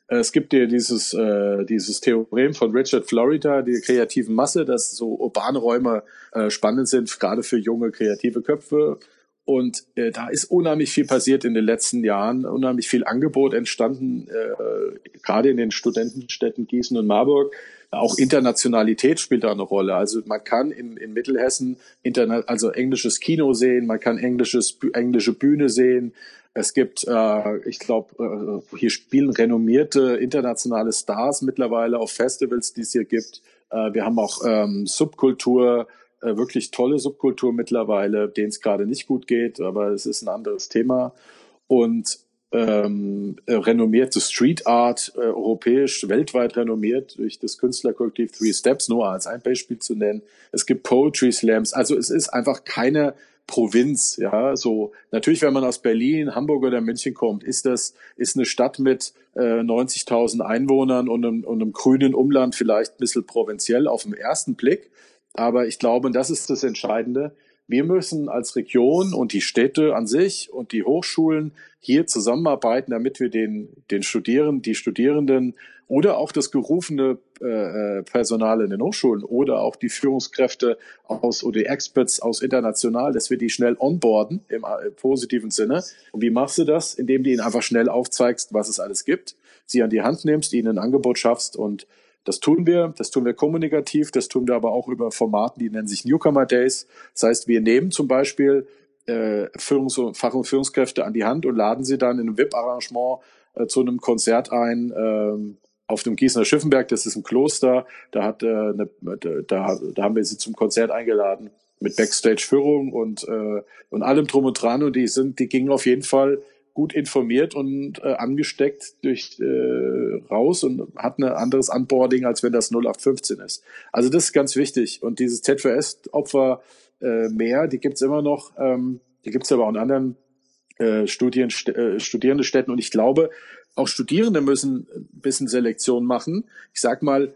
Es gibt ja dieses, äh, dieses Theorem von Richard Florida, die kreativen Masse, dass so urbane Räume äh, spannend sind, gerade für junge kreative Köpfe. Und äh, da ist unheimlich viel passiert in den letzten Jahren, unheimlich viel Angebot entstanden, äh, gerade in den Studentenstädten Gießen und Marburg. auch Internationalität spielt da eine Rolle. Also man kann in, in Mittelhessen interna also englisches Kino sehen, man kann englisches, englische Bühne sehen. Es gibt, äh, ich glaube, äh, hier spielen renommierte internationale Stars mittlerweile auf Festivals, die es hier gibt. Äh, wir haben auch ähm, Subkultur, äh, wirklich tolle Subkultur mittlerweile, denen es gerade nicht gut geht, aber es ist ein anderes Thema. Und ähm, äh, renommierte Street Art, äh, europäisch, weltweit renommiert durch das Künstlerkollektiv Three Steps, nur als ein Beispiel zu nennen. Es gibt Poetry Slams, also es ist einfach keine Provinz, ja, so natürlich, wenn man aus Berlin, Hamburg oder München kommt, ist das ist eine Stadt mit äh, 90.000 Einwohnern und einem, und einem grünen Umland vielleicht ein bisschen provinziell auf den ersten Blick, aber ich glaube, das ist das Entscheidende, wir müssen als Region und die Städte an sich und die Hochschulen hier zusammenarbeiten, damit wir den, den Studierenden, die Studierenden oder auch das gerufene äh, äh, Personal in den Hochschulen oder auch die Führungskräfte aus oder die Experts aus international, dass wir die schnell onboarden im, im äh, positiven Sinne. Und wie machst du das? Indem du ihnen einfach schnell aufzeigst, was es alles gibt, sie an die Hand nimmst, ihnen ein Angebot schaffst und das tun wir, das tun wir kommunikativ, das tun wir aber auch über Formaten, die nennen sich Newcomer Days. Das heißt, wir nehmen zum Beispiel äh, Führungs- und Fach- und Führungskräfte an die Hand und laden sie dann in einem VIP-Arrangement äh, zu einem Konzert ein äh, auf dem Gießener Schiffenberg. Das ist ein Kloster. Da hat äh, eine, da, da haben wir sie zum Konzert eingeladen mit Backstage-Führung und äh, und allem drum und dran. Und die sind, die gingen auf jeden Fall gut informiert und äh, angesteckt durch äh, raus und hat ein anderes Onboarding, als wenn das 0815 ist. Also das ist ganz wichtig. Und dieses Z4S-Opfer äh, mehr, die gibt's immer noch, ähm, die gibt's aber auch in anderen äh, Studien, äh, studierende Städten. Und ich glaube, auch Studierende müssen ein bisschen Selektion machen. Ich sag mal,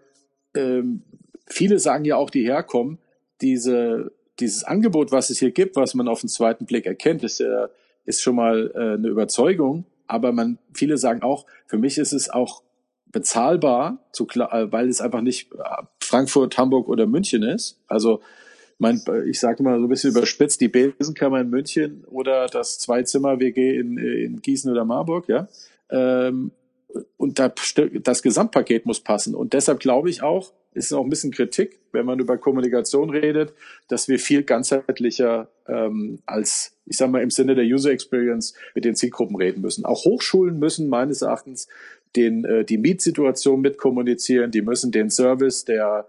ähm, viele sagen ja auch, die herkommen, diese, dieses Angebot, was es hier gibt, was man auf den zweiten Blick erkennt, ist ja ist schon mal äh, eine Überzeugung. Aber man, viele sagen auch, für mich ist es auch bezahlbar, zu, äh, weil es einfach nicht äh, Frankfurt, Hamburg oder München ist. Also mein, ich sage mal so ein bisschen überspitzt, die Besenkammer in München oder das Zwei-Zimmer-WG in, in Gießen oder Marburg, ja. Ähm, und da, das Gesamtpaket muss passen. Und deshalb glaube ich auch, ist auch ein bisschen Kritik, wenn man über Kommunikation redet, dass wir viel ganzheitlicher ähm, als, ich sage mal, im Sinne der User Experience mit den Zielgruppen reden müssen. Auch Hochschulen müssen meines Erachtens den, äh, die Mietsituation mitkommunizieren, die müssen den Service der,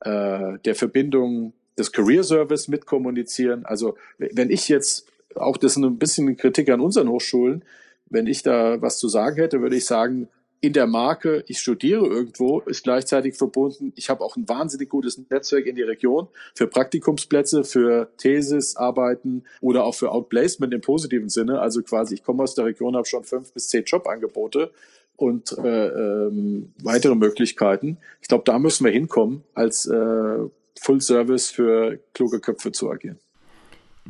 äh, der Verbindung des Career Service mitkommunizieren. Also wenn ich jetzt, auch das ist ein bisschen Kritik an unseren Hochschulen, wenn ich da was zu sagen hätte, würde ich sagen, in der Marke, ich studiere irgendwo, ist gleichzeitig verbunden, ich habe auch ein wahnsinnig gutes Netzwerk in die Region für Praktikumsplätze, für Thesisarbeiten oder auch für Outplacement im positiven Sinne. Also quasi, ich komme aus der Region, habe schon fünf bis zehn Jobangebote und äh, ähm, weitere Möglichkeiten. Ich glaube, da müssen wir hinkommen, als äh, Full Service für kluge Köpfe zu agieren.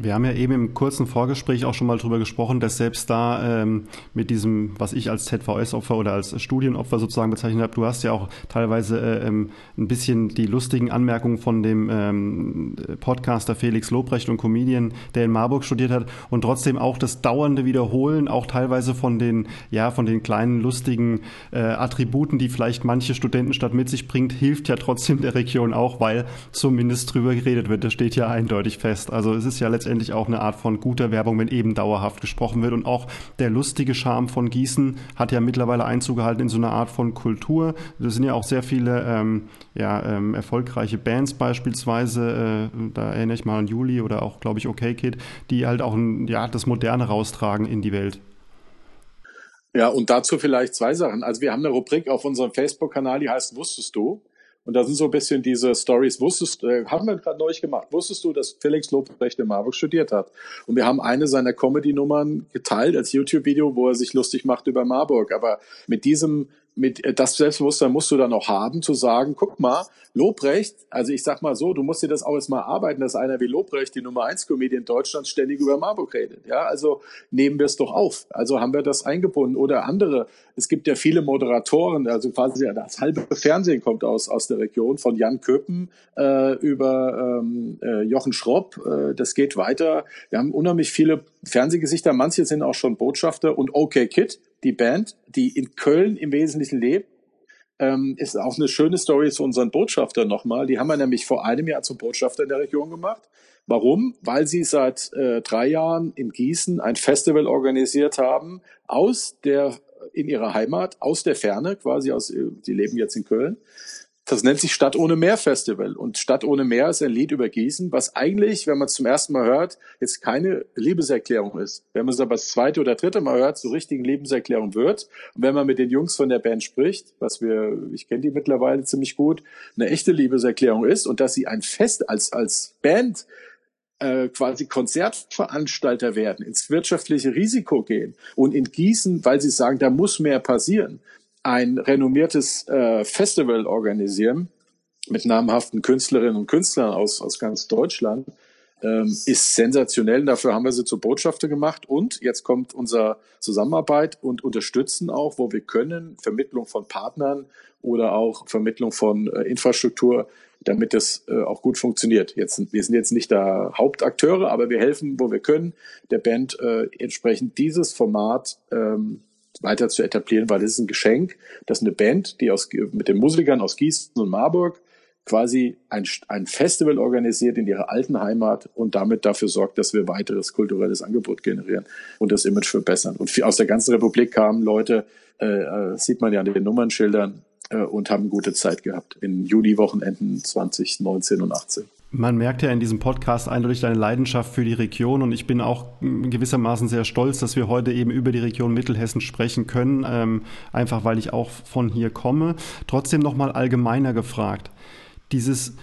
Wir haben ja eben im kurzen Vorgespräch auch schon mal drüber gesprochen, dass selbst da ähm, mit diesem, was ich als ZVS-Opfer oder als Studienopfer sozusagen bezeichnet habe, du hast ja auch teilweise äh, ähm, ein bisschen die lustigen Anmerkungen von dem ähm, Podcaster Felix Lobrecht und Comedian, der in Marburg studiert hat und trotzdem auch das dauernde Wiederholen, auch teilweise von den, ja, von den kleinen lustigen äh, Attributen, die vielleicht manche Studentenstadt mit sich bringt, hilft ja trotzdem der Region auch, weil zumindest drüber geredet wird. Das steht ja eindeutig fest. Also es ist ja letztendlich letztendlich auch eine Art von guter Werbung, wenn eben dauerhaft gesprochen wird. Und auch der lustige Charme von Gießen hat ja mittlerweile Einzug gehalten in so eine Art von Kultur. Das sind ja auch sehr viele ähm, ja, ähm, erfolgreiche Bands beispielsweise. Äh, da erinnere ich mal an Juli oder auch, glaube ich, OK Kid, die halt auch ein, ja, das Moderne raustragen in die Welt. Ja, und dazu vielleicht zwei Sachen. Also wir haben eine Rubrik auf unserem Facebook-Kanal, die heißt Wusstest du? Und da sind so ein bisschen diese Stories. Wusstest, äh, haben wir gerade neu gemacht. Wusstest du, dass Felix Lobrecht in Marburg studiert hat? Und wir haben eine seiner Comedy-Nummern geteilt als YouTube-Video, wo er sich lustig macht über Marburg. Aber mit diesem mit äh, das Selbstbewusstsein musst du dann auch haben, zu sagen, guck mal, Lobrecht, also ich sag mal so, du musst dir das auch jetzt mal arbeiten, dass einer wie Lobrecht, die Nummer eins Comedian Deutschlands, ständig über Marburg redet. Ja, also nehmen wir es doch auf. Also haben wir das eingebunden oder andere. Es gibt ja viele Moderatoren, also quasi das halbe Fernsehen kommt aus, aus der Region, von Jan Köppen äh, über ähm, äh, Jochen Schropp. Äh, das geht weiter. Wir haben unheimlich viele Fernsehgesichter. Manche sind auch schon Botschafter und OK Kid die Band, die in Köln im Wesentlichen lebt, ähm, ist auch eine schöne Story zu unseren Botschaftern nochmal. Die haben wir nämlich vor einem Jahr zum Botschafter in der Region gemacht. Warum? Weil sie seit äh, drei Jahren in Gießen ein Festival organisiert haben aus der in ihrer Heimat, aus der Ferne, quasi aus, die leben jetzt in Köln, das nennt sich Stadt ohne Meer Festival. Und Stadt ohne Meer ist ein Lied über Gießen, was eigentlich, wenn man es zum ersten Mal hört, jetzt keine Liebeserklärung ist. Wenn man es aber das zweite oder dritte Mal hört, so richtigen Liebeserklärung wird. Und wenn man mit den Jungs von der Band spricht, was wir, ich kenne die mittlerweile ziemlich gut, eine echte Liebeserklärung ist und dass sie ein Fest als, als Band äh, quasi Konzertveranstalter werden, ins wirtschaftliche Risiko gehen und in Gießen, weil sie sagen, da muss mehr passieren, ein renommiertes äh, Festival organisieren mit namhaften Künstlerinnen und Künstlern aus, aus ganz Deutschland, ähm, ist sensationell. Dafür haben wir sie zur Botschafter gemacht. Und jetzt kommt unser Zusammenarbeit und unterstützen auch, wo wir können, Vermittlung von Partnern oder auch Vermittlung von äh, Infrastruktur, damit das äh, auch gut funktioniert. Jetzt, wir sind jetzt nicht da Hauptakteure, aber wir helfen, wo wir können, der Band äh, entsprechend dieses Format ähm, weiter zu etablieren, weil es ist ein Geschenk, dass eine Band, die aus, mit den Musikern aus Gießen und Marburg quasi ein, ein Festival organisiert in ihrer alten Heimat und damit dafür sorgt, dass wir weiteres kulturelles Angebot generieren und das Image verbessern. Und aus der ganzen Republik kamen Leute, äh, äh sieht man ja an den Nummernschildern, äh, und haben gute Zeit gehabt in Juni-Wochenenden 2019 und 18. Man merkt ja in diesem Podcast eindeutig deine Leidenschaft für die Region und ich bin auch gewissermaßen sehr stolz, dass wir heute eben über die Region Mittelhessen sprechen können, ähm, einfach weil ich auch von hier komme. Trotzdem nochmal allgemeiner gefragt. Dieses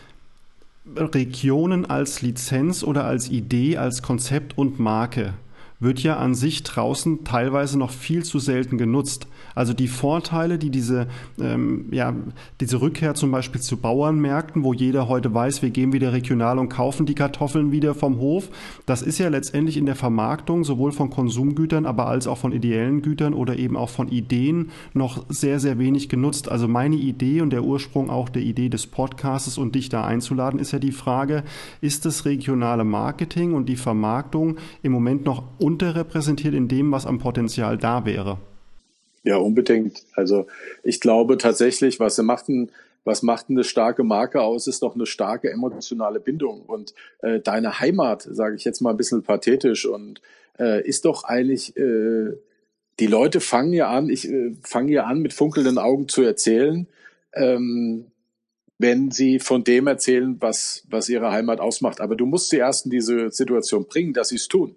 Regionen als Lizenz oder als Idee, als Konzept und Marke wird ja an sich draußen teilweise noch viel zu selten genutzt. Also die Vorteile, die diese, ähm, ja, diese Rückkehr zum Beispiel zu Bauernmärkten, wo jeder heute weiß, wir gehen wieder regional und kaufen die Kartoffeln wieder vom Hof, das ist ja letztendlich in der Vermarktung sowohl von Konsumgütern, aber als auch von ideellen Gütern oder eben auch von Ideen noch sehr, sehr wenig genutzt. Also meine Idee und der Ursprung auch der Idee des Podcasts und dich da einzuladen, ist ja die Frage, ist das regionale Marketing und die Vermarktung im Moment noch unterrepräsentiert in dem, was am Potenzial da wäre? Ja, unbedingt. Also ich glaube tatsächlich, was macht ein was macht eine starke Marke aus, ist doch eine starke emotionale Bindung. Und äh, deine Heimat, sage ich jetzt mal ein bisschen pathetisch, und äh, ist doch eigentlich, äh, die Leute fangen ja an, ich äh, fange ja an, mit funkelnden Augen zu erzählen, ähm, wenn sie von dem erzählen, was, was ihre Heimat ausmacht. Aber du musst sie erst in diese Situation bringen, dass sie es tun.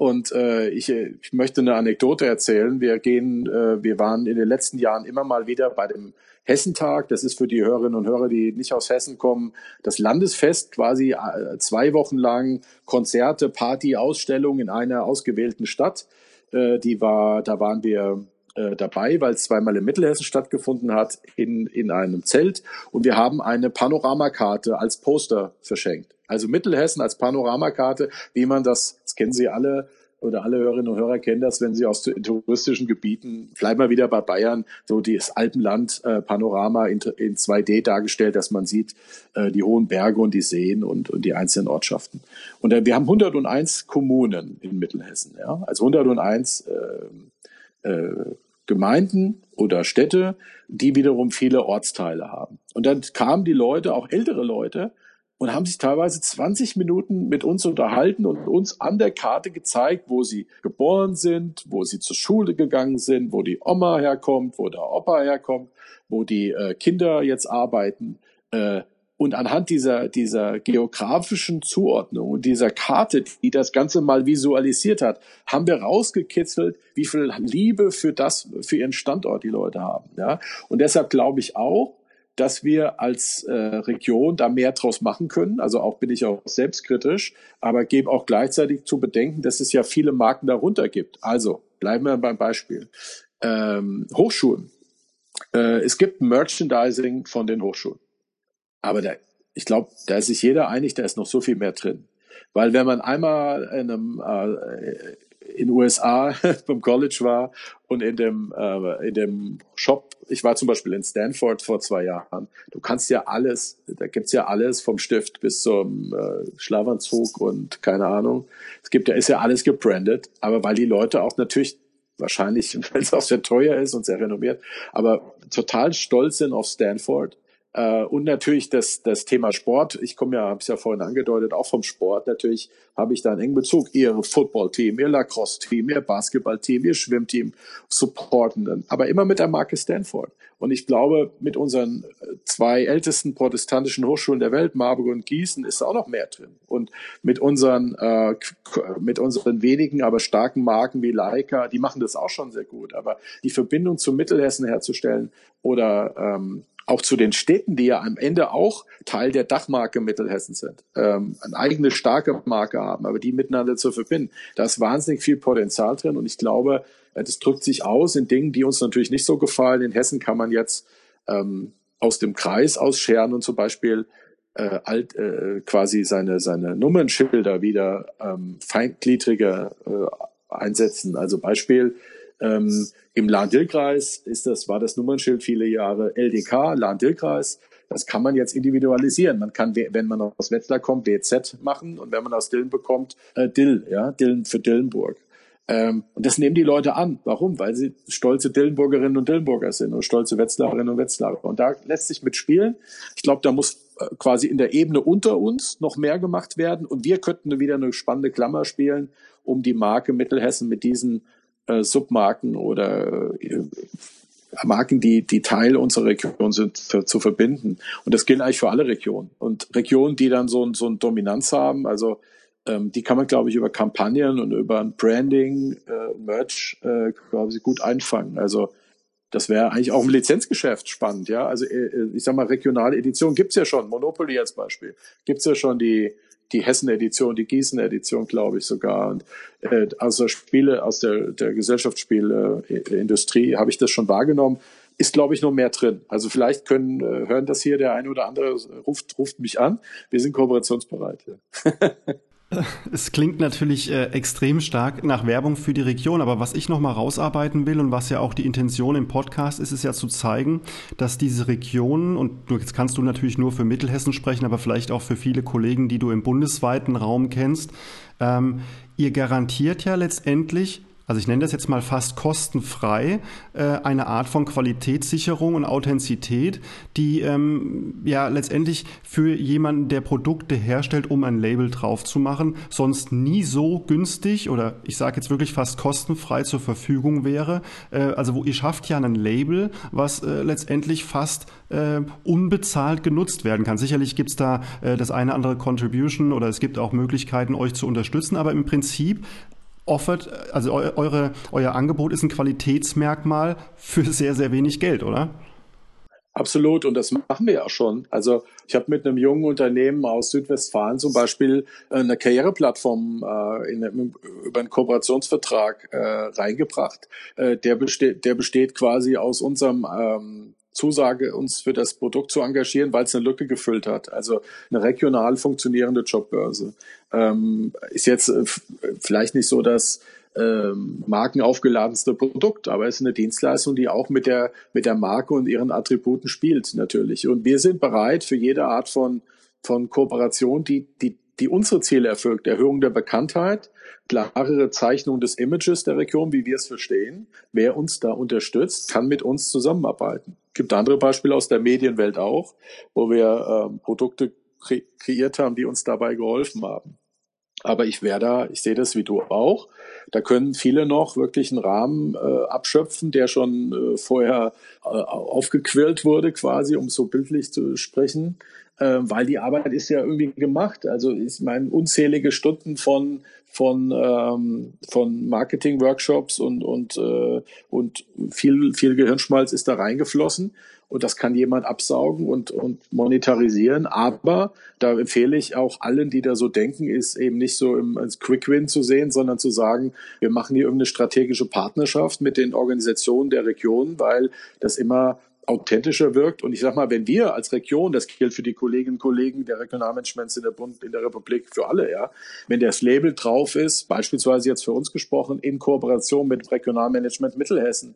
Und äh, ich, ich möchte eine Anekdote erzählen. Wir gehen, äh, wir waren in den letzten Jahren immer mal wieder bei dem Hessentag. Das ist für die Hörerinnen und Hörer, die nicht aus Hessen kommen, das Landesfest quasi äh, zwei Wochen lang Konzerte, Party, Ausstellung in einer ausgewählten Stadt. Äh, die war, da waren wir äh, dabei, weil es zweimal in Mittelhessen stattgefunden hat, in, in einem Zelt. Und wir haben eine Panoramakarte als Poster verschenkt. Also Mittelhessen als Panoramakarte, wie man das, das kennen Sie alle, oder alle Hörerinnen und Hörer kennen das, wenn sie aus touristischen Gebieten, bleiben wir wieder bei Bayern, so das Alpenland äh, in 2D dargestellt, dass man sieht äh, die hohen Berge und die Seen und, und die einzelnen Ortschaften. Und äh, wir haben 101 Kommunen in Mittelhessen, ja, also 101 äh, äh, Gemeinden oder Städte, die wiederum viele Ortsteile haben. Und dann kamen die Leute, auch ältere Leute, und haben sich teilweise 20 Minuten mit uns unterhalten und uns an der Karte gezeigt, wo sie geboren sind, wo sie zur Schule gegangen sind, wo die Oma herkommt, wo der Opa herkommt, wo die äh, Kinder jetzt arbeiten. Äh, und anhand dieser, dieser geografischen Zuordnung und dieser Karte, die das Ganze mal visualisiert hat, haben wir rausgekitzelt, wie viel Liebe für das, für ihren Standort die Leute haben. Ja? Und deshalb glaube ich auch, dass wir als äh, Region da mehr draus machen können. Also auch bin ich auch selbstkritisch, aber gebe auch gleichzeitig zu bedenken, dass es ja viele Marken darunter gibt. Also bleiben wir beim Beispiel. Ähm, Hochschulen. Äh, es gibt Merchandising von den Hochschulen. Aber da, ich glaube, da ist sich jeder einig, da ist noch so viel mehr drin. Weil wenn man einmal in einem äh, in USA [laughs] beim College war und in dem, äh, in dem Shop, ich war zum Beispiel in Stanford vor zwei Jahren, du kannst ja alles, da gibt's ja alles vom Stift bis zum äh, Schlafanzug und keine Ahnung. Es gibt ja, ist ja alles gebrandet, aber weil die Leute auch natürlich wahrscheinlich, [laughs] weil es auch sehr teuer ist und sehr renommiert, aber total stolz sind auf Stanford äh, und natürlich das, das Thema Sport. Ich komme ja, habe es ja vorhin angedeutet, auch vom Sport. Natürlich habe ich da einen engen Bezug. Ihr Football-Team, ihr Lacrosse-Team, ihr Basketball-Team, ihr Schwimmteam supporten. Aber immer mit der Marke Stanford. Und ich glaube, mit unseren äh, zwei ältesten protestantischen Hochschulen der Welt, Marburg und Gießen, ist auch noch mehr drin. Und mit unseren, äh, mit unseren wenigen, aber starken Marken wie Leica, die machen das auch schon sehr gut. Aber die Verbindung zu Mittelhessen herzustellen oder ähm, auch zu den Städten, die ja am Ende auch Teil der Dachmarke Mittelhessen sind, ähm, eine eigene starke Marke haben, aber die miteinander zu verbinden. Da ist wahnsinnig viel Potenzial drin und ich glaube, äh, das drückt sich aus in Dingen, die uns natürlich nicht so gefallen. In Hessen kann man jetzt ähm, aus dem Kreis ausscheren und zum Beispiel äh, alt, äh, quasi seine, seine Nummernschilder wieder ähm, feingliedriger äh, einsetzen. Also Beispiel, ähm, Im Lahn-Dill-Kreis ist das, war das Nummernschild viele Jahre LDK, Lahn-Dill-Kreis. Das kann man jetzt individualisieren. Man kann, wenn man aus Wetzlar kommt, WZ machen und wenn man aus Dillen bekommt, äh, Dill, ja, Dillen für Dillenburg. Ähm, und das nehmen die Leute an. Warum? Weil sie stolze Dillenburgerinnen und Dillenburger sind und stolze Wetzlarerinnen und Wetzlarer. Und da lässt sich mitspielen. Ich glaube, da muss äh, quasi in der Ebene unter uns noch mehr gemacht werden. Und wir könnten wieder eine spannende Klammer spielen, um die Marke Mittelhessen mit diesen äh, Submarken oder äh, Marken, die, die Teil unserer Region sind, für, zu verbinden. Und das gilt eigentlich für alle Regionen. Und Regionen, die dann so, so eine Dominanz haben, also ähm, die kann man, glaube ich, über Kampagnen und über ein Branding, äh, Merch, äh, quasi gut einfangen. Also das wäre eigentlich auch im Lizenzgeschäft spannend, ja. Also äh, äh ich sag mal, regionale Edition gibt's ja schon, Monopoly als Beispiel. Gibt's ja schon die die Hessen-Edition, die Gießen-Edition, glaube ich sogar. Und äh, also Spiele aus der, der Gesellschaftsspielindustrie habe ich das schon wahrgenommen. Ist, glaube ich, noch mehr drin. Also vielleicht können, äh, hören das hier der eine oder andere, ruft, ruft mich an. Wir sind kooperationsbereit. [laughs] Es klingt natürlich äh, extrem stark nach Werbung für die Region, aber was ich nochmal rausarbeiten will und was ja auch die Intention im Podcast ist, ist ja zu zeigen, dass diese Regionen, und jetzt kannst du natürlich nur für Mittelhessen sprechen, aber vielleicht auch für viele Kollegen, die du im bundesweiten Raum kennst, ähm, ihr garantiert ja letztendlich also ich nenne das jetzt mal fast kostenfrei, äh, eine Art von Qualitätssicherung und Authentizität, die ähm, ja letztendlich für jemanden, der Produkte herstellt, um ein Label drauf zu machen, sonst nie so günstig oder ich sage jetzt wirklich fast kostenfrei zur Verfügung wäre. Äh, also wo ihr schafft ja ein Label, was äh, letztendlich fast äh, unbezahlt genutzt werden kann. Sicherlich gibt's da äh, das eine andere Contribution oder es gibt auch Möglichkeiten, euch zu unterstützen, aber im Prinzip offert, also eu, eure, euer Angebot ist ein Qualitätsmerkmal für sehr, sehr wenig Geld, oder? Absolut, und das machen wir ja schon. Also ich habe mit einem jungen Unternehmen aus Südwestfalen zum Beispiel äh, eine Karriereplattform äh, in, über einen Kooperationsvertrag äh, reingebracht. Äh, der, besteht, der besteht quasi aus unserem ähm, Zusage, uns für das Produkt zu engagieren, weil es eine Lücke gefüllt hat. Also eine regional funktionierende Jobbörse. Ähm, ist jetzt äh, vielleicht nicht so das ähm, markenaufgeladenste Produkt, aber es ist eine Dienstleistung, die auch mit der, mit der Marke und ihren Attributen spielt, natürlich. Und wir sind bereit für jede Art von, von Kooperation, die, die, die unsere Ziele erfüllt. Erhöhung der Bekanntheit, klarere Zeichnung des Images der Region, wie wir es verstehen. Wer uns da unterstützt, kann mit uns zusammenarbeiten gibt andere Beispiele aus der Medienwelt auch, wo wir ähm, Produkte kre kreiert haben, die uns dabei geholfen haben. Aber ich wäre da, ich sehe das wie du auch. Da können viele noch wirklich einen Rahmen äh, abschöpfen, der schon äh, vorher äh, aufgequillt wurde, quasi, um so bildlich zu sprechen, weil die Arbeit ist ja irgendwie gemacht. Also ich meine, unzählige Stunden von von ähm, von Marketing-Workshops und und äh, und viel viel Gehirnschmalz ist da reingeflossen und das kann jemand absaugen und, und monetarisieren. Aber da empfehle ich auch allen, die da so denken, ist eben nicht so im, als Quick Win zu sehen, sondern zu sagen, wir machen hier irgendeine strategische Partnerschaft mit den Organisationen der Region, weil das immer authentischer wirkt. Und ich sag mal, wenn wir als Region, das gilt für die Kolleginnen und Kollegen der Regionalmanagements in der Bund, in der Republik, für alle, ja, wenn das Label drauf ist, beispielsweise jetzt für uns gesprochen, in Kooperation mit Regionalmanagement Mittelhessen,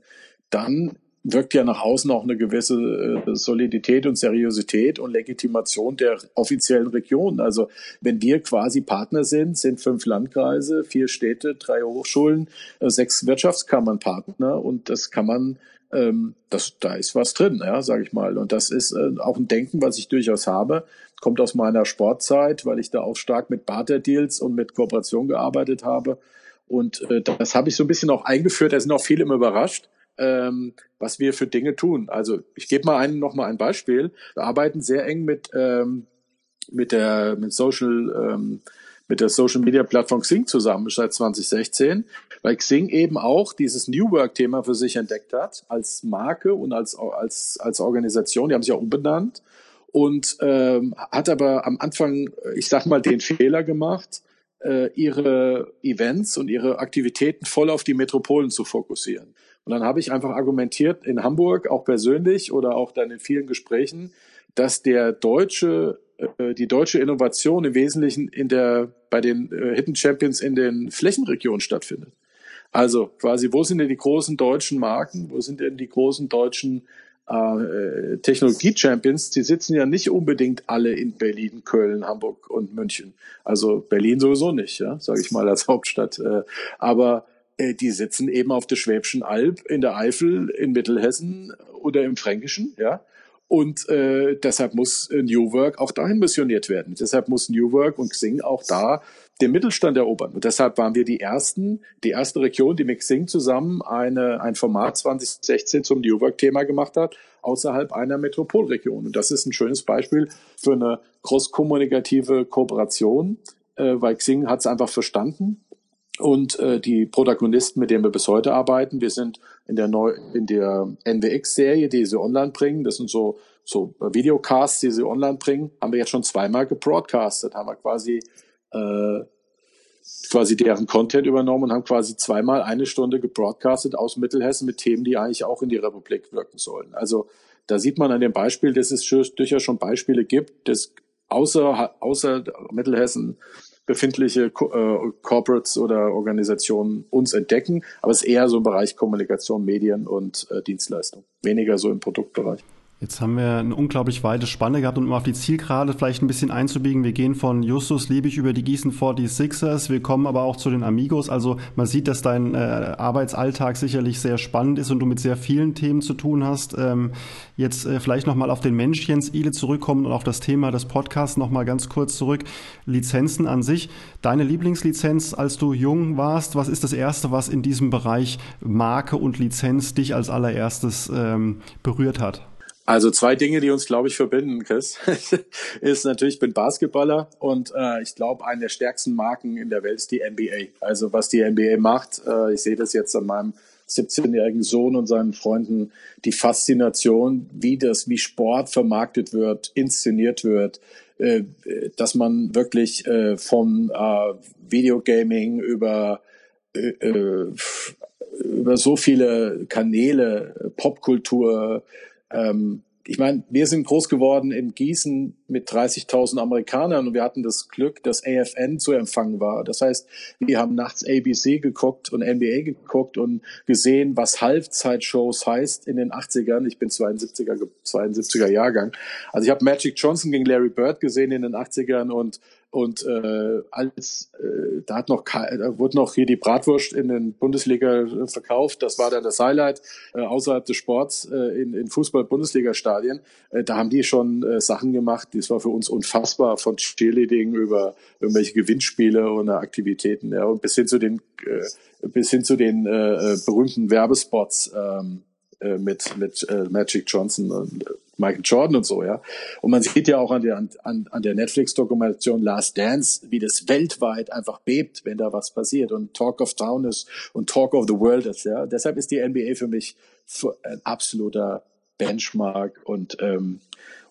dann wirkt ja nach außen auch eine gewisse äh, Solidität und Seriosität und Legitimation der offiziellen Region. Also wenn wir quasi Partner sind, sind fünf Landkreise, vier Städte, drei Hochschulen, äh, sechs Wirtschaftskammern Partner und das kann man ähm, das, da ist was drin, ja, sage ich mal. Und das ist äh, auch ein Denken, was ich durchaus habe. Kommt aus meiner Sportzeit, weil ich da auch stark mit Barter-Deals und mit Kooperation gearbeitet habe. Und äh, das habe ich so ein bisschen auch eingeführt. Da sind auch viele immer überrascht, ähm, was wir für Dinge tun. Also ich gebe mal einen, noch mal ein Beispiel. Wir arbeiten sehr eng mit ähm, mit der mit Social ähm, mit der Social Media Plattform Xing zusammen seit 2016, weil Xing eben auch dieses New Work Thema für sich entdeckt hat als Marke und als als als Organisation. Die haben sich auch umbenannt und ähm, hat aber am Anfang, ich sag mal, den Fehler gemacht, äh, ihre Events und ihre Aktivitäten voll auf die Metropolen zu fokussieren. Und dann habe ich einfach argumentiert in Hamburg, auch persönlich oder auch dann in vielen Gesprächen, dass der deutsche äh, die deutsche Innovation im Wesentlichen in der, bei den äh, Hidden Champions in den Flächenregionen stattfindet. Also quasi, wo sind denn die großen deutschen Marken? Wo sind denn die großen deutschen äh, Technologie-Champions? Die sitzen ja nicht unbedingt alle in Berlin, Köln, Hamburg und München. Also Berlin sowieso nicht, ja, sage ich mal als [laughs] Hauptstadt. Äh, aber äh, die sitzen eben auf der Schwäbischen Alb, in der Eifel, in Mittelhessen oder im Fränkischen, ja. Und äh, deshalb muss äh, New Work auch dahin missioniert werden. Deshalb muss New Work und Xing auch da den Mittelstand erobern. Und deshalb waren wir die ersten, die erste Region, die mit Xing zusammen eine, ein Format 2016 zum New Work-Thema gemacht hat, außerhalb einer Metropolregion. Und das ist ein schönes Beispiel für eine cross-kommunikative Kooperation, äh, weil Xing hat es einfach verstanden und äh, die Protagonisten, mit denen wir bis heute arbeiten, wir sind in der Neu in der NWX-Serie, die sie online bringen. Das sind so so Videocasts, die sie online bringen, haben wir jetzt schon zweimal gebroadcastet, haben wir quasi äh, quasi deren Content übernommen und haben quasi zweimal eine Stunde gebroadcastet aus Mittelhessen mit Themen, die eigentlich auch in die Republik wirken sollen. Also da sieht man an dem Beispiel, dass es durchaus schon Beispiele gibt, dass außer, außer Mittelhessen befindliche äh, Corporates oder Organisationen uns entdecken, aber es ist eher so im Bereich Kommunikation, Medien und äh, Dienstleistung, weniger so im Produktbereich. Jetzt haben wir eine unglaublich weite Spanne gehabt, um auf die Zielgerade vielleicht ein bisschen einzubiegen. Wir gehen von Justus Liebig über die Gießen 46ers, wir kommen aber auch zu den Amigos. Also man sieht, dass dein äh, Arbeitsalltag sicherlich sehr spannend ist und du mit sehr vielen Themen zu tun hast. Ähm, jetzt äh, vielleicht nochmal auf den Mensch Jens Ile zurückkommen und auf das Thema des Podcasts nochmal ganz kurz zurück. Lizenzen an sich. Deine Lieblingslizenz, als du jung warst, was ist das Erste, was in diesem Bereich Marke und Lizenz dich als allererstes ähm, berührt hat? Also zwei Dinge, die uns, glaube ich, verbinden, Chris, [laughs] ist natürlich, ich bin Basketballer und äh, ich glaube, eine der stärksten Marken in der Welt ist die NBA. Also was die NBA macht, äh, ich sehe das jetzt an meinem 17-jährigen Sohn und seinen Freunden, die Faszination, wie das, wie Sport vermarktet wird, inszeniert wird, äh, dass man wirklich äh, vom äh, Videogaming über äh, äh über so viele Kanäle, Popkultur, ähm, ich meine, wir sind groß geworden in Gießen mit 30.000 Amerikanern und wir hatten das Glück, dass AFN zu empfangen war. Das heißt, wir haben nachts ABC geguckt und NBA geguckt und gesehen, was Halbzeitshows heißt in den 80ern. Ich bin 72er, 72er Jahrgang. Also ich habe Magic Johnson gegen Larry Bird gesehen in den 80ern und und äh, als äh, da hat noch da wurde noch hier die Bratwurst in den Bundesliga verkauft. Das war dann das Highlight äh, außerhalb des Sports äh, in, in Fußball-Bundesliga-Stadien. Äh, da haben die schon äh, Sachen gemacht. Das war für uns unfassbar von Cheerleading über irgendwelche Gewinnspiele und Aktivitäten ja, und bis hin zu den äh, bis hin zu den äh, äh berühmten Werbespots. Ähm, äh, mit mit äh, Magic Johnson und äh, Michael Jordan und so, ja. Und man sieht ja auch an der, an, an der Netflix-Dokumentation Last Dance, wie das weltweit einfach bebt, wenn da was passiert und Talk of Town ist und Talk of the World ist, ja. Deshalb ist die NBA für mich ein absoluter Benchmark und ähm,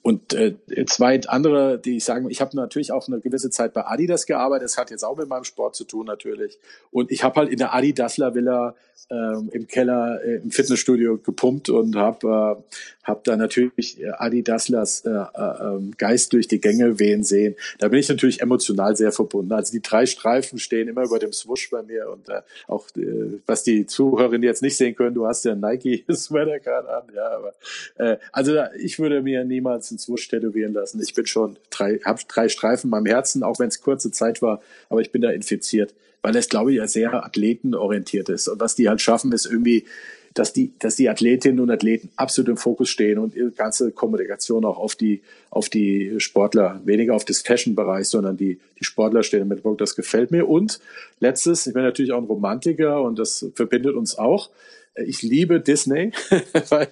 Und äh, zwei andere, die ich sagen, ich habe natürlich auch eine gewisse Zeit bei Adidas gearbeitet. Das hat jetzt auch mit meinem Sport zu tun natürlich. Und ich habe halt in der Adidasler Villa ähm, im Keller äh, im Fitnessstudio gepumpt und habe äh, hab da natürlich Adi Dasslers äh, äh, ähm, Geist durch die Gänge wehen sehen. Da bin ich natürlich emotional sehr verbunden. Also die drei Streifen stehen immer über dem Swoosh bei mir und äh, auch äh, was die Zuhörerinnen jetzt nicht sehen können, du hast ja Nike Sweater gerade an, ja, aber äh, also ich würde mir niemals einen Swoosh tätowieren lassen. Ich bin schon drei, habe drei Streifen in meinem Herzen, auch wenn es kurze Zeit war, aber ich bin da infiziert weil es, glaube ich, ja sehr athletenorientiert ist. Und was die halt schaffen, ist irgendwie, dass die, dass die Athletinnen und Athleten absolut im Fokus stehen und ihre ganze Kommunikation auch auf die, auf die Sportler, weniger auf das Fashion-Bereich, sondern die, die Sportler stehen im Mittelpunkt. Das gefällt mir. Und letztes, ich bin natürlich auch ein Romantiker und das verbindet uns auch. Ich liebe Disney, [laughs] weil,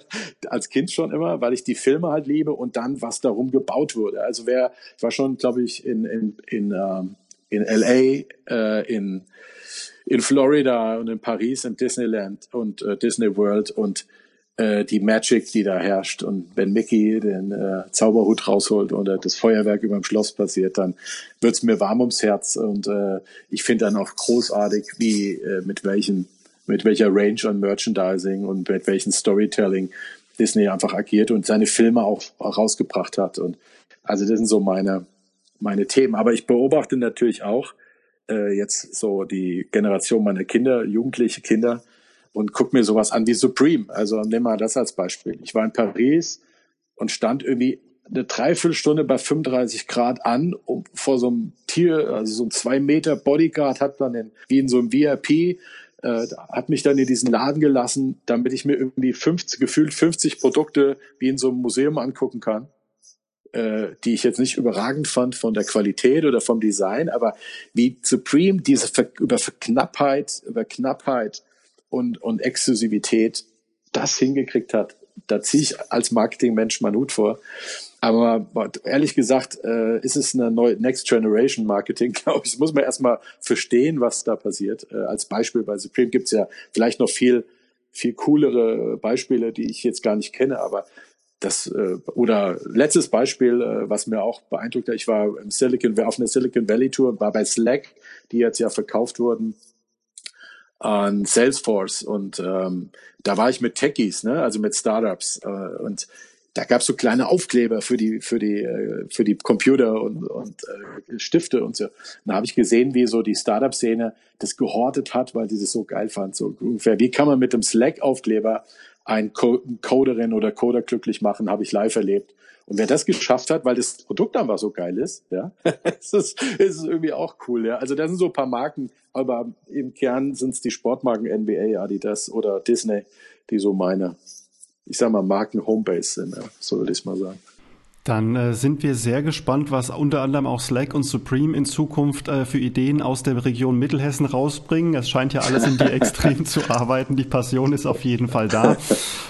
als Kind schon immer, weil ich die Filme halt liebe und dann, was darum gebaut wurde. Also wer, ich war schon, glaube ich, in, in, in ähm, in LA, äh, in, in Florida und in Paris im Disneyland und äh, Disney World und äh, die Magic, die da herrscht. Und wenn Mickey den äh, Zauberhut rausholt oder das Feuerwerk über dem Schloss passiert, dann wird's mir warm ums Herz. Und äh, ich finde dann auch großartig, wie äh, mit welchen mit welcher Range an Merchandising und mit welchem Storytelling Disney einfach agiert und seine Filme auch rausgebracht hat. Und also das sind so meine meine Themen. Aber ich beobachte natürlich auch äh, jetzt so die Generation meiner Kinder, jugendliche Kinder, und guck mir sowas an wie Supreme. Also nimm mal das als Beispiel. Ich war in Paris und stand irgendwie eine Dreiviertelstunde bei 35 Grad an, um vor so einem Tier, also so ein zwei Meter Bodyguard hat man in, wie in so einem VIP, äh, hat mich dann in diesen Laden gelassen, damit ich mir irgendwie 50, gefühlt 50 Produkte wie in so einem Museum angucken kann äh, die ich jetzt nicht überragend fand von der Qualität oder vom Design, aber wie Supreme diese Ver über Knappheit, über Knappheit und, und Exklusivität das hingekriegt hat, da ziehe ich als Marketingmensch meinen Hut vor. Aber ehrlich gesagt, äh, ist es eine neue Next Generation Marketing, [laughs] glaube ich. Das muss man erstmal verstehen, was da passiert. Äh, als Beispiel bei Supreme gibt's ja vielleicht noch viel, viel coolere Beispiele, die ich jetzt gar nicht kenne, aber das äh, oder letztes Beispiel, äh, was mir auch beeindruckt hat, ich war im Silicon auf einer Silicon Valley Tour, war bei Slack, die jetzt ja verkauft wurden an Salesforce und ähm, da war ich mit Techies, ne, also mit Startups äh, und da gab's so kleine Aufkleber für die für die äh, für die Computer und, und äh, Stifte und so. Und da habe ich gesehen, wie so die Startup-Szene das gehortet hat, weil die das so geil fand. So ungefähr, wie kann man mit dem Slack-Aufkleber ein Coderin oder Coder glücklich machen, habe ich live erlebt. Und wer das geschafft hat, weil das Produkt einfach so geil ist, ja, [laughs] ist es ist irgendwie auch cool, ja. Also da sind so ein paar Marken, aber im Kern sind es die Sportmarken NBA, Adidas oder Disney, die so meine, ich sag mal, Marken Homebase sind, ja, so würde ich mal sagen. Dann äh, sind wir sehr gespannt, was unter anderem auch Slack und Supreme in Zukunft äh, für Ideen aus der Region Mittelhessen rausbringen. Es scheint ja alles in die [laughs] Extrem zu arbeiten. Die Passion ist auf jeden Fall da.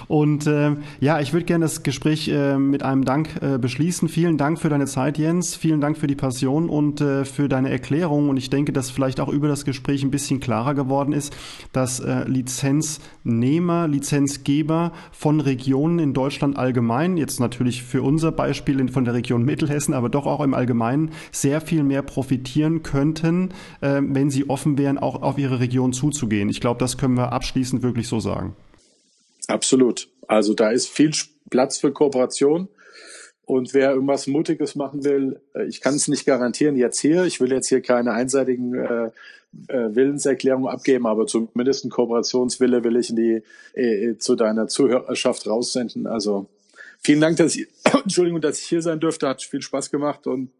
Und äh, ja, ich würde gerne das Gespräch äh, mit einem Dank äh, beschließen. Vielen Dank für deine Zeit, Jens. Vielen Dank für die Passion und äh, für deine Erklärung. Und ich denke, dass vielleicht auch über das Gespräch ein bisschen klarer geworden ist, dass Lizenznehmer, Lizenzgeber von Regionen in Deutschland allgemein, jetzt natürlich für unser Beispiel, Beispiel von der Region Mittelhessen, aber doch auch im Allgemeinen sehr viel mehr profitieren könnten, äh, wenn sie offen wären, auch auf ihre Region zuzugehen. Ich glaube, das können wir abschließend wirklich so sagen. Absolut. Also da ist viel Platz für Kooperation. Und wer irgendwas Mutiges machen will, äh, ich kann es nicht garantieren jetzt hier. Ich will jetzt hier keine einseitigen äh, äh, Willenserklärungen abgeben, aber zumindest ein Kooperationswille will ich in die äh, zu deiner Zuhörerschaft raussenden. Also vielen Dank, dass ich, [coughs] Entschuldigung, dass ich hier sein dürfte. Hat viel Spaß gemacht und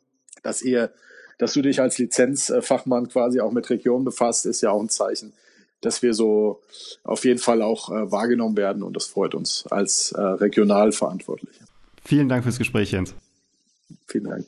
dass ihr, dass du dich als Lizenzfachmann quasi auch mit Regionen befasst, ist ja auch ein Zeichen, dass wir so auf jeden Fall auch äh, wahrgenommen werden und das freut uns als äh, Regionalverantwortliche. Vielen Dank fürs Gespräch, Jens. Vielen Dank.